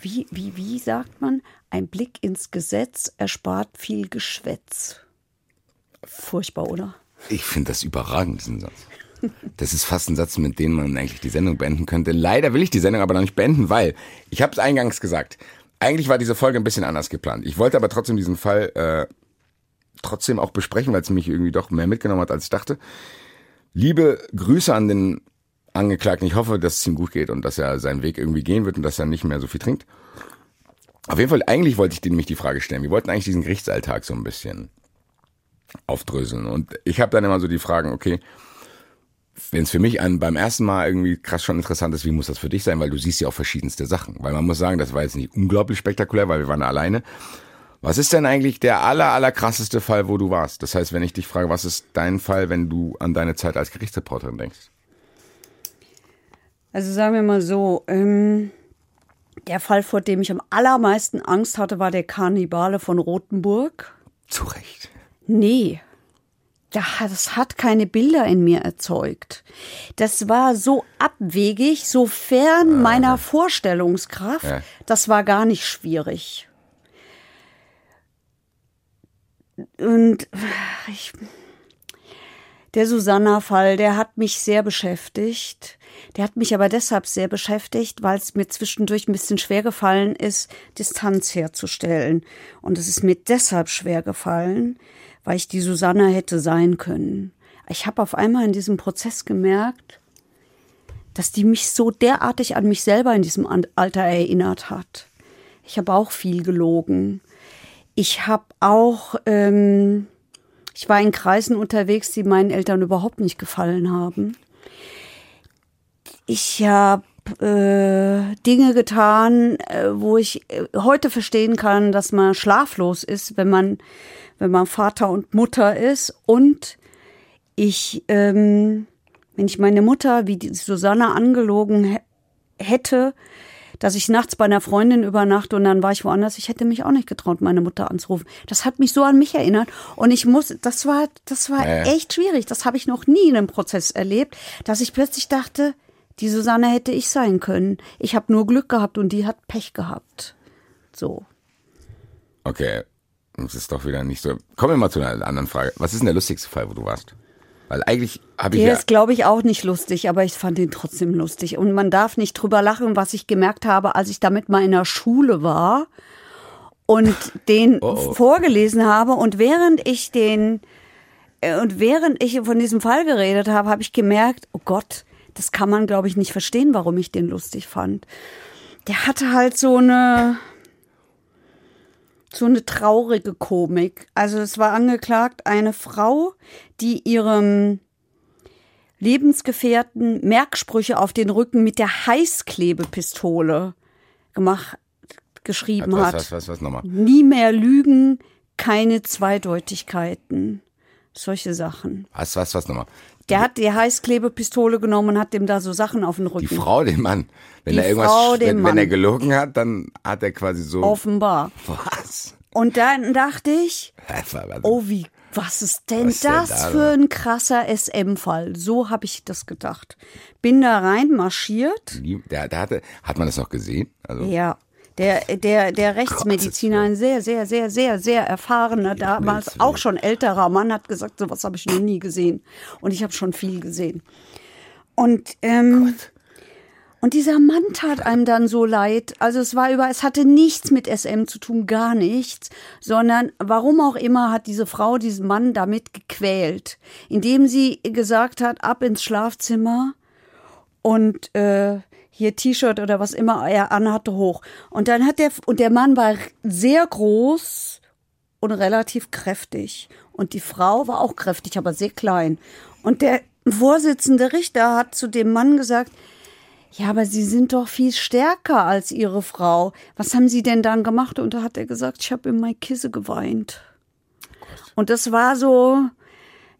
wie, wie, wie sagt man, ein Blick ins Gesetz erspart viel Geschwätz. Furchtbar, oder? Ich finde das überragend, diesen Satz. Das ist fast ein Satz, mit dem man eigentlich die Sendung beenden könnte. Leider will ich die Sendung aber noch nicht beenden, weil ich habe es eingangs gesagt. Eigentlich war diese Folge ein bisschen anders geplant. Ich wollte aber trotzdem diesen Fall äh, trotzdem auch besprechen, weil es mich irgendwie doch mehr mitgenommen hat, als ich dachte. Liebe Grüße an den Angeklagten. Ich hoffe, dass es ihm gut geht und dass er seinen Weg irgendwie gehen wird und dass er nicht mehr so viel trinkt. Auf jeden Fall, eigentlich wollte ich nämlich die Frage stellen. Wir wollten eigentlich diesen Gerichtsalltag so ein bisschen aufdröseln. Und ich habe dann immer so die Fragen, okay, wenn es für mich an, beim ersten Mal irgendwie krass schon interessant ist, wie muss das für dich sein? Weil du siehst ja auch verschiedenste Sachen. Weil man muss sagen, das war jetzt nicht unglaublich spektakulär, weil wir waren alleine. Was ist denn eigentlich der aller, aller krasseste Fall, wo du warst? Das heißt, wenn ich dich frage, was ist dein Fall, wenn du an deine Zeit als Gerichtsreporterin denkst? Also sagen wir mal so, ähm, der Fall, vor dem ich am allermeisten Angst hatte, war der Kannibale von Rothenburg. Zu Recht. Nee. Das hat keine Bilder in mir erzeugt. Das war so abwegig, so fern meiner Vorstellungskraft. Ja. Das war gar nicht schwierig. Und ich, der Susanna-Fall, der hat mich sehr beschäftigt. Der hat mich aber deshalb sehr beschäftigt, weil es mir zwischendurch ein bisschen schwer gefallen ist, Distanz herzustellen. Und es ist mir deshalb schwer gefallen, weil ich die Susanna hätte sein können. Ich habe auf einmal in diesem Prozess gemerkt, dass die mich so derartig an mich selber in diesem Alter erinnert hat. Ich habe auch viel gelogen. Ich habe auch, ähm, ich war in Kreisen unterwegs, die meinen Eltern überhaupt nicht gefallen haben. Ich habe äh, Dinge getan, äh, wo ich äh, heute verstehen kann, dass man schlaflos ist, wenn man, wenn man Vater und Mutter ist. Und ich, ähm, wenn ich meine Mutter wie die Susanne angelogen hä- hätte, dass ich nachts bei einer Freundin übernachte und dann war ich woanders. Ich hätte mich auch nicht getraut, meine Mutter anzurufen. Das hat mich so an mich erinnert und ich muss, das war, das war Ja, ja. echt schwierig. Das habe ich noch nie in einem Prozess erlebt, dass ich plötzlich dachte, die Susanne hätte ich sein können. Ich habe nur Glück gehabt und die hat Pech gehabt. So. Okay, das ist doch wieder nicht so. Kommen wir mal zu einer anderen Frage. Was ist denn der lustigste Fall, wo du warst? Weil eigentlich habe ich Der ja. ist, glaube ich, auch nicht lustig, aber ich fand ihn trotzdem lustig. Und man darf nicht drüber lachen, was ich gemerkt habe, als ich damit mal in der Schule war und den Oh, oh. vorgelesen habe. Und während ich den, äh, und während ich von diesem Fall geredet habe, habe ich gemerkt, oh Gott, das kann man, glaube ich, nicht verstehen, warum ich den lustig fand. Der hatte halt so eine, so eine traurige Komik. Also es war angeklagt eine Frau, die ihrem Lebensgefährten Merksprüche auf den Rücken mit der Heißklebepistole gemacht, geschrieben was, hat. was, was, was nochmal? Nie mehr lügen, keine Zweideutigkeiten. Solche Sachen. Was, was, was nochmal? Der hat die Heißklebepistole genommen und hat dem da so Sachen auf den Rücken. Die Frau, den Mann. Wenn Die er irgendwas, Frau, wenn, wenn er gelogen hat, dann hat er quasi so. Offenbar. Was? Und dann dachte ich, was- oh wie, was ist denn Was ist denn das da für ein krasser SM-Fall? So habe ich das gedacht. Bin da rein marschiert. Der, der hatte, hat man das noch gesehen? Also, Ja. Der, der, der Rechtsmediziner, ein sehr, sehr, sehr, sehr, sehr erfahrener, damals auch schon älterer Mann, hat gesagt, sowas habe ich noch nie gesehen. Und ich habe schon viel gesehen. Und, ähm, und dieser Mann tat einem dann so leid. Also es war über, es hatte nichts mit SM zu tun, gar nichts, sondern warum auch immer hat diese Frau diesen Mann damit gequält, indem sie gesagt hat, ab ins Schlafzimmer und äh, hier T-Shirt oder was immer er anhatte hoch. Und dann hat der und der Mann war sehr groß und relativ kräftig und die Frau war auch kräftig, aber sehr klein. Und der Vorsitzende Richter hat zu dem Mann gesagt: ja, aber Sie sind doch viel stärker als Ihre Frau. Was haben Sie denn dann gemacht? Und da hat er gesagt, ich habe in mein Kisse geweint. Und das war so,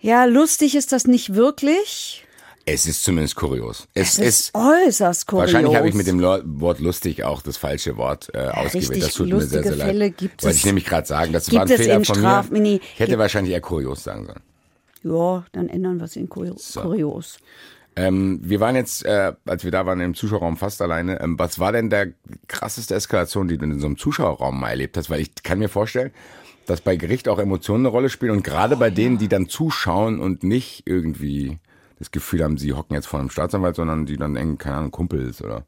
ja, lustig ist das nicht wirklich. Es ist zumindest kurios. Es, es ist äußerst kurios. Wahrscheinlich habe ich mit dem Wort lustig auch das falsche Wort äh, ausgewählt. Das tut mir sehr, sehr Fälle leid. Gibt Wollte es, ich nämlich gerade sagen, das war ein Fehler von Straf- mir. nee, Ich hätte wahrscheinlich eher kurios sagen sollen. Ja, dann ändern wir es in Kur kurios. Ähm, wir waren jetzt, äh, als wir da waren im Zuschauerraum fast alleine. Ähm, was war denn der krasseste Eskalation, die du in so einem Zuschauerraum mal erlebt hast? Weil ich kann mir vorstellen, dass bei Gericht auch Emotionen eine Rolle spielen und gerade bei denen, die dann zuschauen und nicht irgendwie das Gefühl haben, sie hocken jetzt vor einem Staatsanwalt, sondern die dann eng, keine Ahnung, Kumpel ist oder.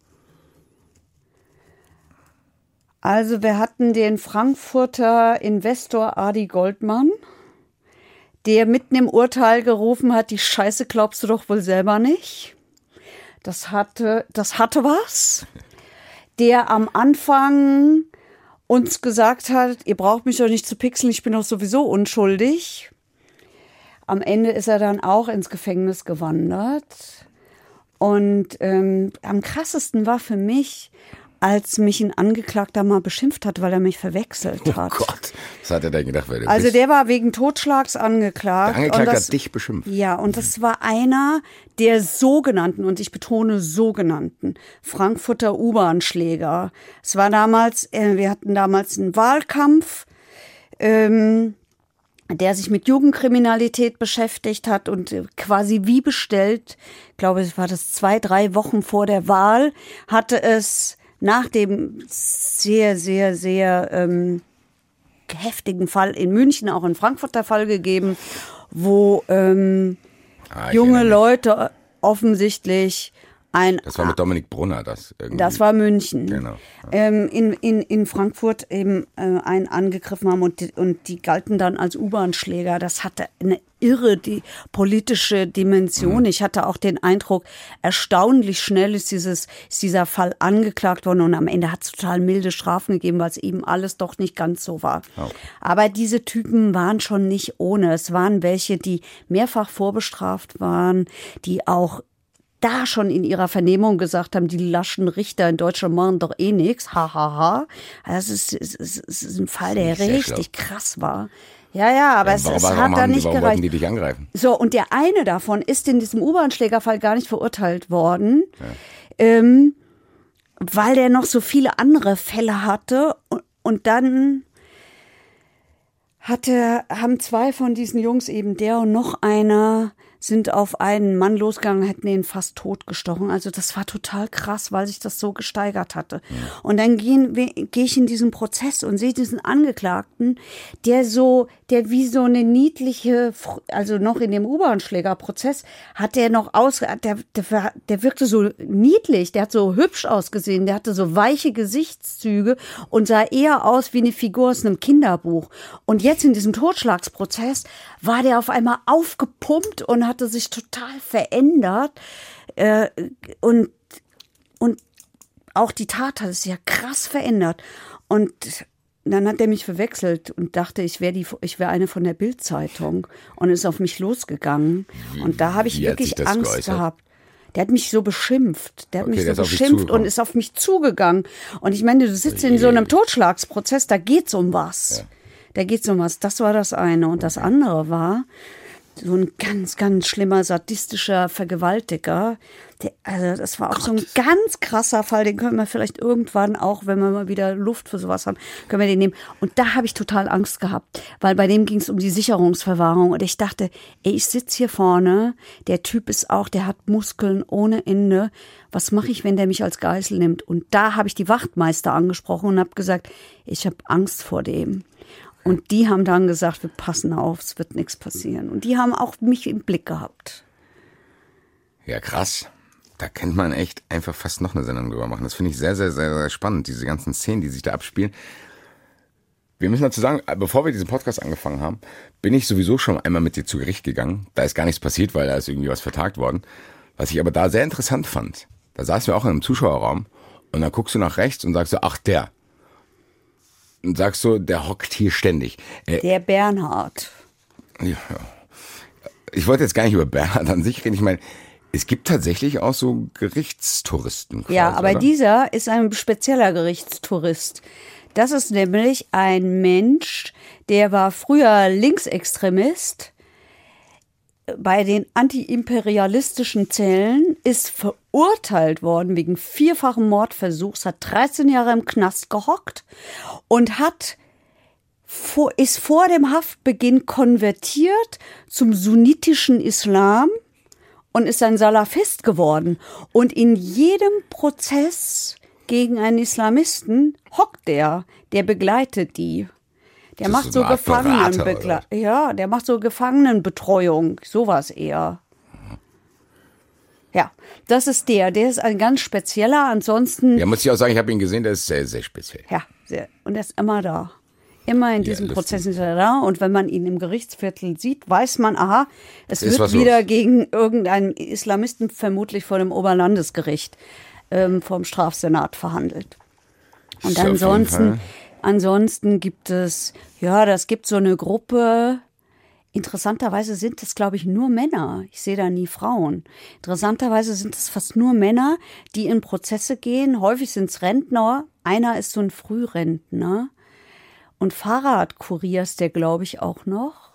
Also wir hatten den Frankfurter Investor Adi Goldmann, der mitten im Urteil gerufen hat, die Scheiße glaubst du doch wohl selber nicht. Das hatte, das hatte was. Der am Anfang uns gesagt hat, ihr braucht mich doch nicht zu pixeln, ich bin doch sowieso unschuldig. Am Ende ist er dann auch ins Gefängnis gewandert. Und ähm, am krassesten war für mich, als mich ein Angeklagter mal beschimpft hat, weil er mich verwechselt hat. Oh Gott, was hat er denn gedacht? Wer Also der war wegen Totschlags angeklagt. Der Angeklagte das, hat dich beschimpft. Ja, und das war einer der sogenannten, und ich betone sogenannten, Frankfurter U-Bahn-Schläger. Es war damals, äh, wir hatten damals einen Wahlkampf, ähm, der sich mit Jugendkriminalität beschäftigt hat und äh, quasi wie bestellt, ich glaube, es war das zwei, drei Wochen vor der Wahl, hatte es nach dem sehr, sehr, sehr ähm, heftigen Fall in München, auch in Frankfurt der Fall gegeben, wo ähm, Ah, ich junge. Leute offensichtlich ein Das war mit Dominik Brunner, das irgendwie. das war München. Genau. Ähm, in, in, in Frankfurt eben äh, einen angegriffen haben und die, und die galten dann als U-Bahn-Schläger. Das hatte eine irre die politische Dimension. Mhm. Ich hatte auch den Eindruck, erstaunlich schnell ist, dieses, ist dieser Fall angeklagt worden und am Ende hat es total milde Strafen gegeben, weil es eben alles doch nicht ganz so war. Aber diese Typen waren schon nicht ohne. Es waren welche, die mehrfach vorbestraft waren, die auch da schon in ihrer Vernehmung gesagt haben, die laschen Richter in Deutschland machen doch eh nichts. Ha, ha, ha. Das ist, ist, ist, ist ein Fall, der richtig krass war. Ja, ja, aber es, warum, es warum, hat da nicht warum wollten gereicht. die dich angreifen? So, und der eine davon ist in diesem U-Bahn-Schlägerfall gar nicht verurteilt worden, ähm, weil der noch so viele andere Fälle hatte. Und, und dann hatte, haben zwei von diesen Jungs, eben der und noch einer, sind auf einen Mann losgegangen, hätten ihn fast totgestochen. Also das war total krass, weil sich das so gesteigert hatte. Und dann gehe ich in diesen Prozess und sehe diesen Angeklagten, der so, der wie so eine niedliche, also noch in dem U-Bahn-Schlägerprozess, hat der noch aus, der, der, der wirkte so niedlich, der hat so hübsch ausgesehen, der hatte so weiche Gesichtszüge und sah eher aus wie eine Figur aus einem Kinderbuch. Und jetzt in diesem Totschlagsprozess war der auf einmal aufgepumpt und hatte sich total verändert. Äh, und, und auch die Tat hat es ja krass verändert. Und dann hat er mich verwechselt und dachte, ich wäre die, ich wäre eine von der Bildzeitung und ist auf mich losgegangen. und da habe ich wie wirklich Angst geäußert? gehabt. Der hat mich so beschimpft. Der hat Okay, mich der so beschimpft und ist auf mich zugegangen. Und ich meine, du sitzt in so einem Totschlagsprozess, da geht's um was. Da geht's um was. Das war das eine. Und das andere war so ein ganz, ganz schlimmer sadistischer Vergewaltiger. Der, also das war auch so ein ganz krasser Fall. Den können wir vielleicht irgendwann auch, wenn wir mal wieder Luft für sowas haben, können wir den nehmen. Und da habe ich total Angst gehabt, weil bei dem ging es um die Sicherungsverwahrung. Und ich dachte, ey, ich sitze hier vorne, der Typ ist auch, der hat Muskeln ohne Ende. Was mache ich, wenn der mich als Geißel nimmt? Und da habe ich die Wachtmeister angesprochen und habe gesagt, ich habe Angst vor dem. Und die haben dann gesagt, wir passen auf, es wird nichts passieren. Und die haben auch mich im Blick gehabt. Ja, krass. Da könnte man echt einfach fast noch eine Sendung drüber machen. Das finde ich sehr, sehr, sehr, sehr spannend, diese ganzen Szenen, die sich da abspielen. Wir müssen dazu sagen, bevor wir diesen Podcast angefangen haben, bin ich sowieso schon einmal mit dir zu Gericht gegangen. Da ist gar nichts passiert, weil da ist irgendwie was vertagt worden. Was ich aber da sehr interessant fand, da saßen wir auch in einem Zuschauerraum und dann guckst du nach rechts und sagst so, ach der. Und sagst so, der hockt hier ständig. Äh, Der Bernhard. ja, ja. Ich wollte jetzt gar nicht über Bernhard an sich reden. Ich meine, Es gibt tatsächlich auch so Gerichtstouristen. Quasi, Ja, aber oder? dieser ist ein spezieller Gerichtstourist. Das ist nämlich ein Mensch, der war früher Linksextremist bei den antiimperialistischen Zellen, ist verurteilt worden wegen vierfachen Mordversuchs, hat 13 Jahre im Knast gehockt und hat ist vor dem Haftbeginn konvertiert zum sunnitischen Islam und ist ein Salafist geworden. Und in jedem Prozess gegen einen Islamisten hockt der, der begleitet die. Der Das macht so Gefangenenbegle Ja, der macht so Gefangenenbetreuung, sowas eher. Ja, das ist der. Der ist ein ganz spezieller. Ansonsten, Ja, muss ich auch sagen, ich habe ihn gesehen, der ist sehr, sehr speziell. ja, sehr, und er ist immer da. Immer in diesem lustig. Prozess ist er da. Und wenn man ihn im Gerichtsviertel sieht, weiß man, aha, es Ist wird wieder los. gegen irgendeinen Islamisten, vermutlich vor dem Oberlandesgericht, ähm, vom Strafsenat verhandelt. Und ja jeden ansonsten, ansonsten gibt es, ja, das gibt so eine Gruppe. Interessanterweise sind es, glaube ich, nur Männer. Ich sehe da nie Frauen. Interessanterweise sind es fast nur Männer, die in Prozesse gehen. Häufig sind es Rentner. Einer ist so ein Frührentner. Und Fahrradkurier ist der, glaube ich, auch noch.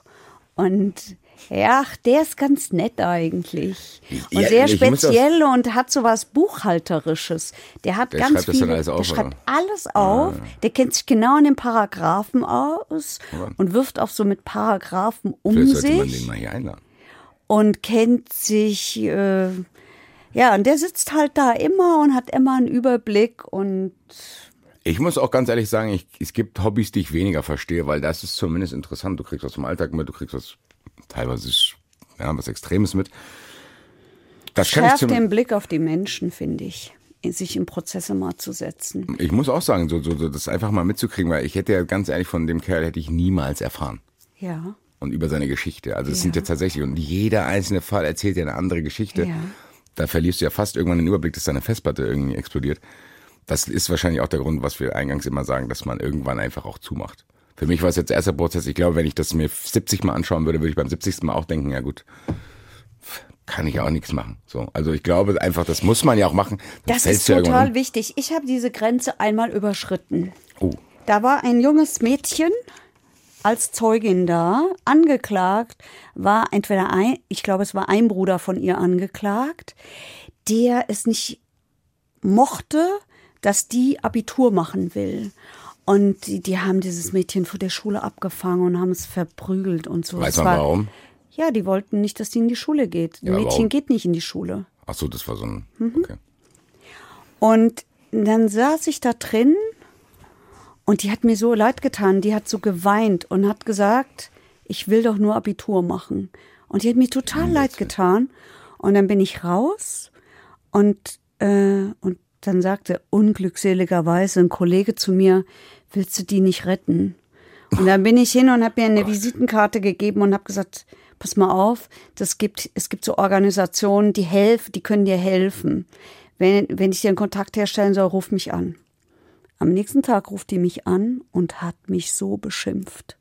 Und ja, der ist ganz nett eigentlich. Und Ja, sehr speziell und hat so was Buchhalterisches. Der hat Der ganz schreibt das viele, dann alles auf, der schreibt oder? alles auf. Der kennt sich genau an den Paragraphen aus Ja. und wirft auch so mit Paragraphen um Vielleicht sollte man sich den mal hier einladen. und kennt sich, äh, ja, und der sitzt halt da immer und hat immer einen Überblick und Ich muss auch ganz ehrlich sagen, ich, es gibt Hobbys, die ich weniger verstehe, weil das ist zumindest interessant. Du kriegst was vom Alltag mit, du kriegst was teilweise ja, was Extremes mit. Das schärft den Blick auf die Menschen, finde ich, sich in Prozesse mal zu setzen. Ich muss auch sagen, so, so, so das einfach mal mitzukriegen, weil ich hätte ja ganz ehrlich von dem Kerl hätte ich niemals erfahren. Ja. Und über seine Geschichte. Also es Ja. sind ja tatsächlich, und jeder einzelne Fall erzählt ja eine andere Geschichte. Ja. Da verlierst du ja fast irgendwann den Überblick, dass deine Festplatte irgendwie explodiert. Das ist wahrscheinlich auch der Grund, was wir eingangs immer sagen, dass man irgendwann einfach auch zumacht. Für mich war es jetzt der erste Prozess. Ich glaube, wenn ich das mir 70 Mal anschauen würde, würde ich beim 70. Mal auch denken, ja gut, kann ich auch nichts machen. So, also ich glaube einfach, das muss man ja auch machen. Das fällst ist total wichtig. Ich habe diese Grenze einmal überschritten. Oh, Da war ein junges Mädchen als Zeugin da, angeklagt, war entweder ein, ich glaube, es war ein Bruder von ihr angeklagt, der es nicht mochte, dass die Abitur machen will. Und die, die haben dieses Mädchen vor der Schule abgefangen und haben es verprügelt und so. weiß man war, warum? Ja, die wollten nicht, dass die in die Schule geht. Ein Ja, Mädchen warum? geht nicht in die Schule. Ach so, das war so ein, Mhm. okay. Und dann saß ich da drin und die hat mir so leid getan. Die hat so geweint und hat gesagt, ich will doch nur Abitur machen. Und die hat mir total leid getan. Und dann bin ich raus und, äh, und dann sagte unglückseligerweise ein Kollege zu mir, willst du die nicht retten? Und dann bin ich hin und habe mir eine Visitenkarte gegeben und habe gesagt, pass mal auf, das gibt, es gibt so Organisationen, die helfen, die können dir helfen. Wenn, wenn ich dir einen Kontakt herstellen soll, ruf mich an. Am nächsten Tag ruft die mich an und hat mich so beschimpft.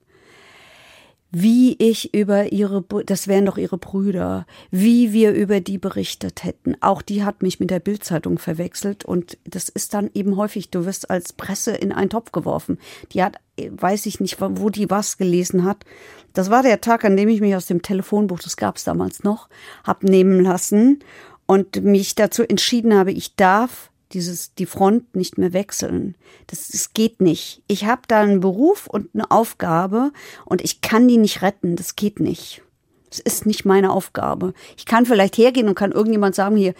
Wie ich über ihre, das wären doch ihre Brüder, wie wir über die berichtet hätten. Auch die hat mich mit der Bildzeitung verwechselt und das ist dann eben häufig, du wirst als Presse in einen Topf geworfen. Die hat, weiß ich nicht, wo die was gelesen hat. Das war der Tag, an dem ich mich aus dem Telefonbuch, das gab es damals noch, hab nehmen lassen und mich dazu entschieden habe, ich darf dieses die Front nicht mehr wechseln. Das, das geht nicht. Ich habe da einen Beruf und eine Aufgabe und ich kann die nicht retten. Das geht nicht. Das ist nicht meine Aufgabe. Ich kann vielleicht hergehen und kann irgendjemand sagen hier,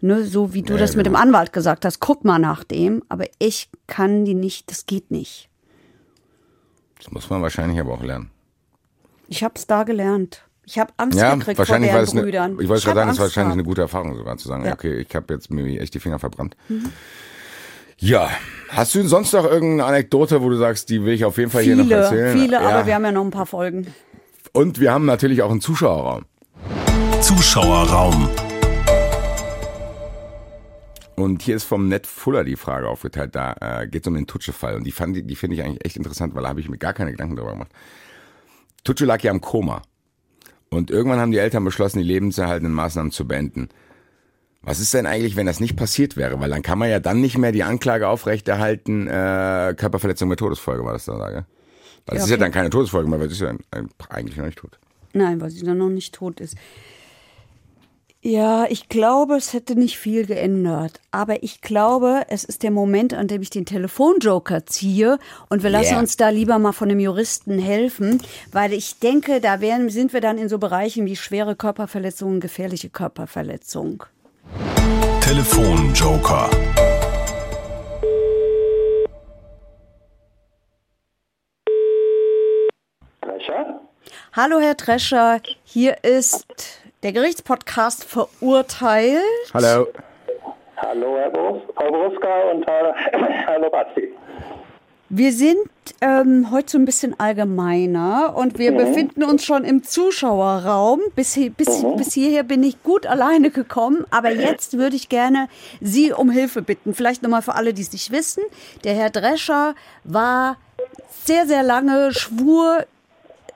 ne, so wie du Ja, das mit dem genau. Anwalt gesagt hast, guck mal nach dem, aber ich kann die nicht, das geht nicht. Das muss man wahrscheinlich aber auch lernen. Ich habe es da gelernt. Ich habe Angst Ja, gekriegt wahrscheinlich vor war deren das eine, Brüdern. ich wollte gerade sagen, das war wahrscheinlich eine gute Erfahrung sogar zu sagen, Ja. Mhm. okay, ich habe jetzt mir echt die Finger verbrannt. Ja, hast du sonst noch irgendeine Anekdote, wo du sagst, die will ich auf jeden Fall hier noch Viele, erzählen? viele, ja. aber wir haben ja noch ein paar Folgen. Und wir haben natürlich auch einen Zuschauerraum. Zuschauerraum. Und hier ist vom Ned Fuller die Frage aufgeteilt. Da äh, geht es um den Tutsche-Fall. Und die, fand, die, die finde ich eigentlich echt interessant, weil da habe ich mir gar keine Gedanken darüber gemacht. Tutsche lag ja im Koma. Und irgendwann haben die Eltern beschlossen, die lebenserhaltenden Maßnahmen zu beenden. Was ist denn eigentlich, wenn das nicht passiert wäre? Weil dann kann man ja dann nicht mehr die Anklage aufrechterhalten, äh, Körperverletzung mit Todesfolge war das da, sage. Das Ja, ist ja okay. dann keine Todesfolge mehr, weil sie ist ja eigentlich noch nicht tot. Nein, weil sie dann noch nicht tot ist. Ja, ich glaube, es hätte nicht viel geändert. Aber ich glaube, es ist der Moment, an dem ich den Telefonjoker ziehe. Und wir lassen Yeah. uns da lieber mal von einem Juristen helfen. Weil ich denke, da wären, sind wir dann in so Bereichen wie schwere Körperverletzungen, gefährliche Körperverletzung. Telefonjoker. Drescher? Hallo, Herr Drescher. Hier ist der Gerichtspodcast verurteilt. Hallo. Hallo, Herr Borus, Frau Boruska und Herr, Herr Lobazzi. Wir sind ähm, heute so ein bisschen allgemeiner und wir befinden uns schon im Zuschauerraum. Bis, hi- bis, bis hierher bin ich gut alleine gekommen, aber jetzt würde ich gerne Sie um Hilfe bitten. Vielleicht nochmal für alle, die es nicht wissen. Der Herr Drescher war sehr, sehr lange Schwur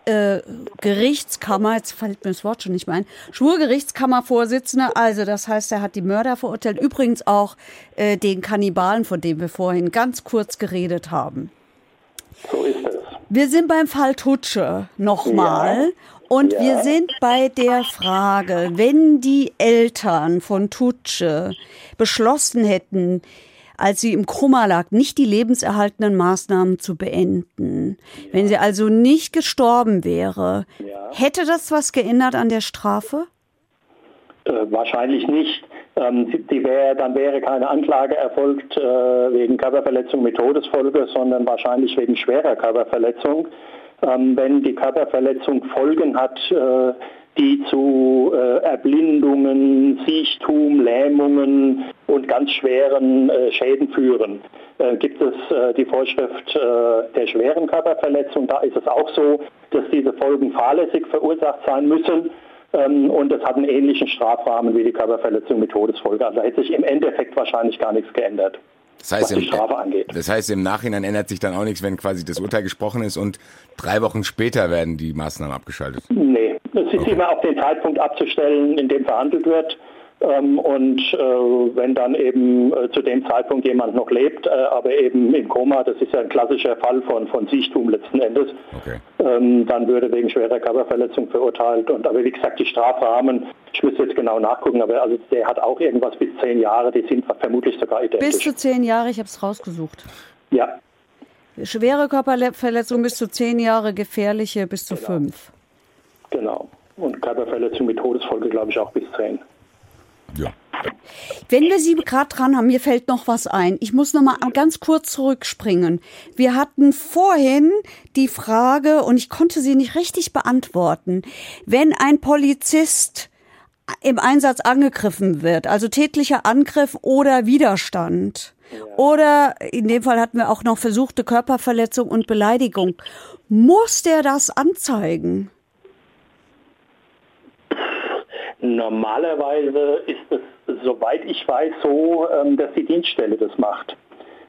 äh, Gerichtskammer, jetzt fällt mir das Wort schon nicht mehr ein, Schwurgerichtskammervorsitzender, also das heißt, er hat die Mörder verurteilt, übrigens auch äh, den Kannibalen, von dem wir vorhin ganz kurz geredet haben. So ist es. Wir sind beim Fall Tutsche nochmal. Ja. Und Ja. wir sind bei der Frage, wenn die Eltern von Tutsche beschlossen hätten, als sie im Koma lag, nicht die lebenserhaltenden Maßnahmen zu beenden, wenn sie also nicht gestorben wäre, Ja. hätte das was geändert an der Strafe? Äh, wahrscheinlich nicht. Ähm, die wär, dann wäre keine Anklage erfolgt äh, wegen Körperverletzung mit Todesfolge, sondern wahrscheinlich wegen schwerer Körperverletzung. Ähm, wenn die Körperverletzung Folgen hat, äh, die zu äh, Erblindungen, Siechtum, Lähmungen und ganz schweren äh, Schäden führen, äh, gibt es äh, die Vorschrift äh, der schweren Körperverletzung. Da ist es auch so, dass diese Folgen fahrlässig verursacht sein müssen. Ähm, und es hat einen ähnlichen Strafrahmen wie die Körperverletzung mit Todesfolge. Also da hätte sich im Endeffekt wahrscheinlich gar nichts geändert, Das heißt, was die im, Strafe angeht. das heißt, im Nachhinein ändert sich dann auch nichts, wenn quasi das Urteil gesprochen ist und drei Wochen später werden die Maßnahmen abgeschaltet. Nee, es ist immer auf den Zeitpunkt abzustellen, in dem verhandelt wird. Ähm, und äh, wenn dann eben äh, zu dem Zeitpunkt jemand noch lebt, äh, aber eben im Koma, das ist ja ein klassischer Fall von, von Siechtum letzten Endes, Okay. ähm, dann würde wegen schwerer Körperverletzung verurteilt. Und aber wie gesagt, die Strafrahmen, ich müsste jetzt genau nachgucken, aber also der hat auch irgendwas bis zehn Jahre, die sind vermutlich sogar identisch. Bis zu zehn Jahre, ich habe es rausgesucht. ja, Schwere Körperverletzung bis zu zehn Jahre, gefährliche bis zu fünf. Genau. Und Körperverletzung mit Todesfolge, glaube ich, auch bis zehn. Ja. Wenn wir Sie gerade dran haben, mir fällt noch was ein. Ich muss noch mal ganz kurz zurückspringen. Wir hatten vorhin die Frage, und ich konnte sie nicht richtig beantworten, wenn ein Polizist im Einsatz angegriffen wird, also tätlicher Angriff oder Widerstand, oder in dem Fall hatten wir auch noch versuchte Körperverletzung und Beleidigung, muss der das anzeigen? Normalerweise ist es, soweit ich weiß, so, ähm, dass die Dienststelle das macht.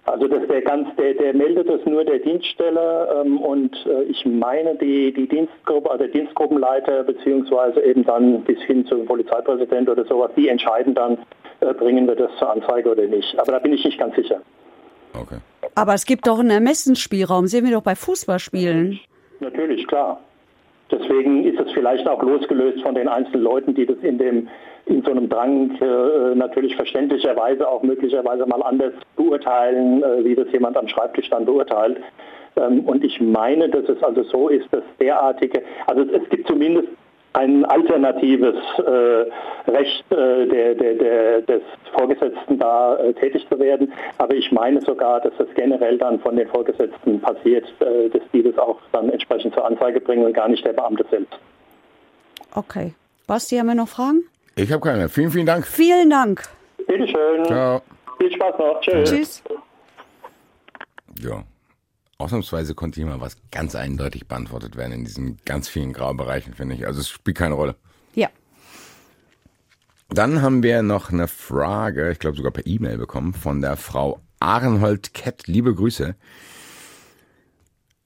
Also dass der ganz, der, der meldet das nur der Dienststelle ähm, und äh, ich meine die, die Dienstgruppe, also der Dienstgruppenleiter beziehungsweise eben dann bis hin zum Polizeipräsident oder sowas, die entscheiden dann, äh, bringen wir das zur Anzeige oder nicht. Aber da bin ich nicht ganz sicher. Okay. Aber es gibt doch einen Ermessensspielraum, sehen wir doch bei Fußballspielen. Natürlich, klar. Deswegen ist es vielleicht auch losgelöst von den einzelnen Leuten, die das in dem in so einem Drang äh, natürlich verständlicherweise auch möglicherweise mal anders beurteilen, äh, wie das jemand am Schreibtisch dann beurteilt. Ähm, und ich meine, dass es also so ist, dass derartige, also es gibt zumindest ein alternatives äh, Recht äh, der, der, der, des Vorgesetzten da äh, tätig zu werden. Aber ich meine sogar, dass das generell dann von den Vorgesetzten passiert, äh, dass die das auch dann entsprechend zur Anzeige bringen und gar nicht der Beamte selbst. Okay. Basti, haben wir noch Fragen? Ich habe keine. Vielen, vielen Dank. Vielen Dank. Bitteschön. Ciao. Viel Spaß noch. Tschüss. Tschüss. Ja. Ausnahmsweise konnte hier mal was ganz eindeutig beantwortet werden in diesen ganz vielen Graubereichen, finde ich. Also es spielt keine Rolle. Ja. Dann haben wir noch eine Frage, ich glaube sogar per E-Mail bekommen, von der Frau Ahrenhold Kett. Liebe Grüße.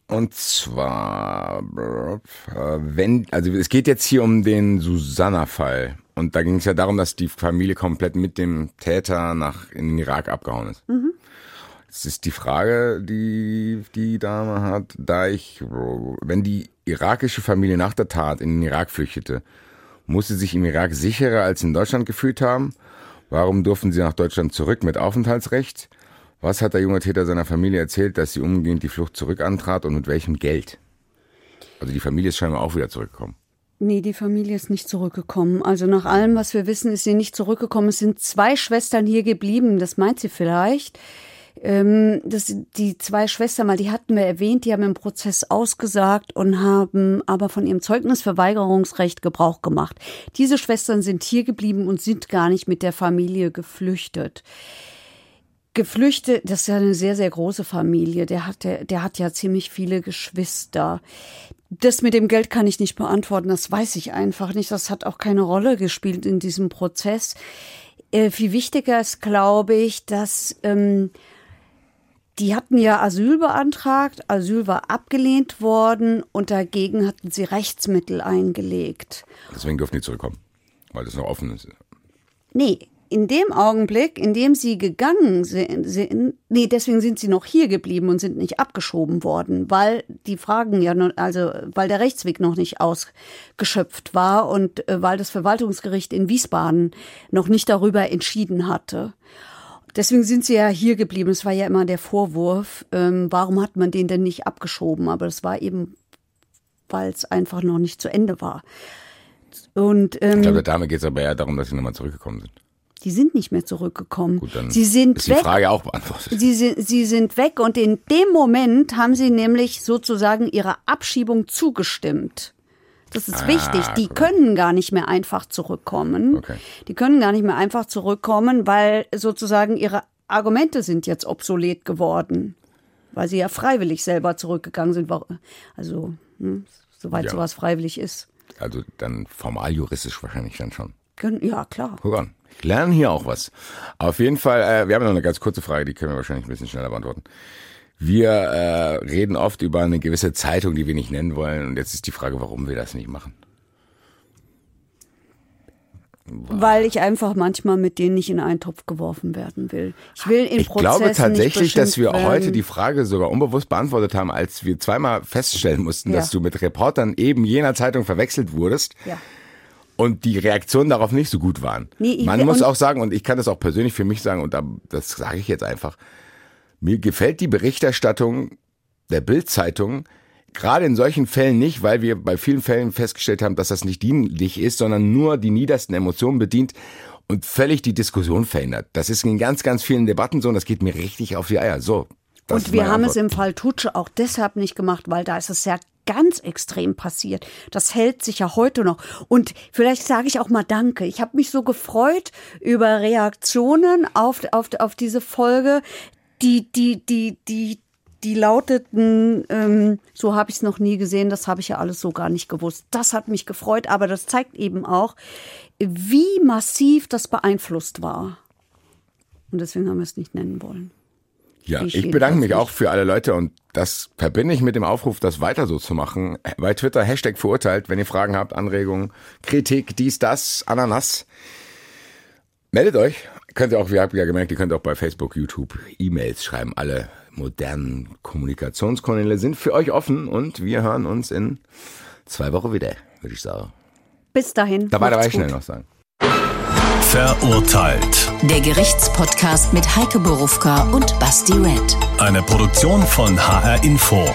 Und zwar, wenn, also es geht jetzt hier um den Susanna-Fall. Und da ging es ja darum, dass die Familie komplett mit dem Täter nach in den Irak abgehauen ist. Mhm. Jetzt ist die Frage, die die Dame hat, da ich, wenn die irakische Familie nach der Tat in den Irak flüchtete, muss sie sich im Irak sicherer als in Deutschland gefühlt haben? Warum durften sie nach Deutschland zurück mit Aufenthaltsrecht? Was hat der junge Täter seiner Familie erzählt, dass sie umgehend die Flucht zurückantrat und mit welchem Geld? Also die Familie ist scheinbar auch wieder zurückgekommen. Nee, die Familie ist nicht zurückgekommen. Also nach allem, was wir wissen, ist sie nicht zurückgekommen. Es sind zwei Schwestern hier geblieben, das meint sie vielleicht. Ähm, das, die zwei Schwestern mal, die hatten wir erwähnt, die haben im Prozess ausgesagt und haben aber von ihrem Zeugnisverweigerungsrecht Gebrauch gemacht. Diese Schwestern sind hier geblieben und sind gar nicht mit der Familie geflüchtet. Geflüchtet, das ist ja eine sehr, sehr große Familie. Der hat, der, der hat ja ziemlich viele Geschwister. Das mit dem Geld kann ich nicht beantworten, das weiß ich einfach nicht. Das hat auch keine Rolle gespielt in diesem Prozess. Äh, viel wichtiger ist, glaube ich, dass ähm, die hatten ja Asyl beantragt, Asyl war abgelehnt worden und dagegen hatten sie Rechtsmittel eingelegt. Deswegen dürfen die zurückkommen, weil das noch offen ist. Nee, in dem Augenblick, in dem sie gegangen sind, sind, nee, deswegen sind sie noch hier geblieben und sind nicht abgeschoben worden, weil die Fragen ja, noch, also weil der Rechtsweg noch nicht ausgeschöpft war und äh, weil das Verwaltungsgericht in Wiesbaden noch nicht darüber entschieden hatte. Deswegen sind sie ja hier geblieben. Es war ja immer der Vorwurf, ähm, warum hat man den denn nicht abgeschoben? Aber das war eben, weil es einfach noch nicht zu Ende war. Und, ähm, ich glaube, der Dame geht es aber eher darum, dass sie nochmal zurückgekommen sind. Die sind nicht mehr zurückgekommen. Gut, dann sie sind ist die weg. Frage auch beantwortet. Sie sind, sie sind weg und in dem Moment haben sie nämlich sozusagen ihrer Abschiebung zugestimmt. Das ist Ah, wichtig. Die guck. können gar nicht mehr einfach zurückkommen. Okay. Die können gar nicht mehr einfach zurückkommen, weil sozusagen ihre Argumente sind jetzt obsolet geworden. Weil sie ja freiwillig selber zurückgegangen sind. Also, hm, soweit Ja. sowas freiwillig ist. Also dann formal juristisch wahrscheinlich dann schon. Ja, klar. Guck an. Ich lerne hier auch was. Auf jeden Fall, äh, wir haben noch eine ganz kurze Frage, die können wir wahrscheinlich ein bisschen schneller beantworten. Wir äh, reden oft über eine gewisse Zeitung, die wir nicht nennen wollen. Und jetzt ist die Frage, warum wir das nicht machen. Weil ich einfach manchmal mit denen nicht in einen Topf geworfen werden will. Ich will in Ich glaube tatsächlich, dass wir beschimpft heute werden. die Frage sogar unbewusst beantwortet haben, als wir zweimal feststellen mussten, Ja. dass du mit Reportern eben jener Zeitung verwechselt wurdest. Ja. und die Reaktionen darauf nicht so gut waren. Nee, Man muss auch sagen, und ich kann das auch persönlich für mich sagen, und da, das sage ich jetzt einfach, mir gefällt die Berichterstattung der Bild-Zeitung gerade in solchen Fällen nicht, weil wir bei vielen Fällen festgestellt haben, dass das nicht dienlich ist, sondern nur die niedersten Emotionen bedient und völlig die Diskussion verändert. Das ist in ganz, ganz vielen Debatten so und das geht mir richtig auf die Eier. So. Und wir haben es Antwort. im Fall Tutsche auch deshalb nicht gemacht, weil da ist es ja ganz extrem passiert. Das hält sich ja heute noch. Und vielleicht sage ich auch mal Danke. Ich habe mich so gefreut über Reaktionen auf, auf, auf diese Folge, die, die, die, die, die lauteten, ähm, so habe ich es noch nie gesehen, das habe ich ja alles so gar nicht gewusst. Das hat mich gefreut, aber das zeigt eben auch, wie massiv das beeinflusst war. Und deswegen haben wir es nicht nennen wollen. Ja, Ich ich bedanke mich jedenfalls auch für alle Leute und das verbinde ich mit dem Aufruf, das weiter so zu machen. Bei Twitter Hashtag verurteilt, wenn ihr Fragen habt, Anregungen, Kritik, dies, das, Ananas. Meldet euch. Könnt ihr auch, wir haben ja gemerkt, ihr könnt auch bei Facebook, YouTube E-Mails schreiben. Alle modernen Kommunikationskanäle sind für euch offen und wir hören uns in zwei Wochen wieder, würde ich sagen. Bis dahin. Dabei dabei macht's schnell noch sagen. Verurteilt. Der Gerichtspodcast mit Heike Borufka und Basti Red. Eine Produktion von HR Info.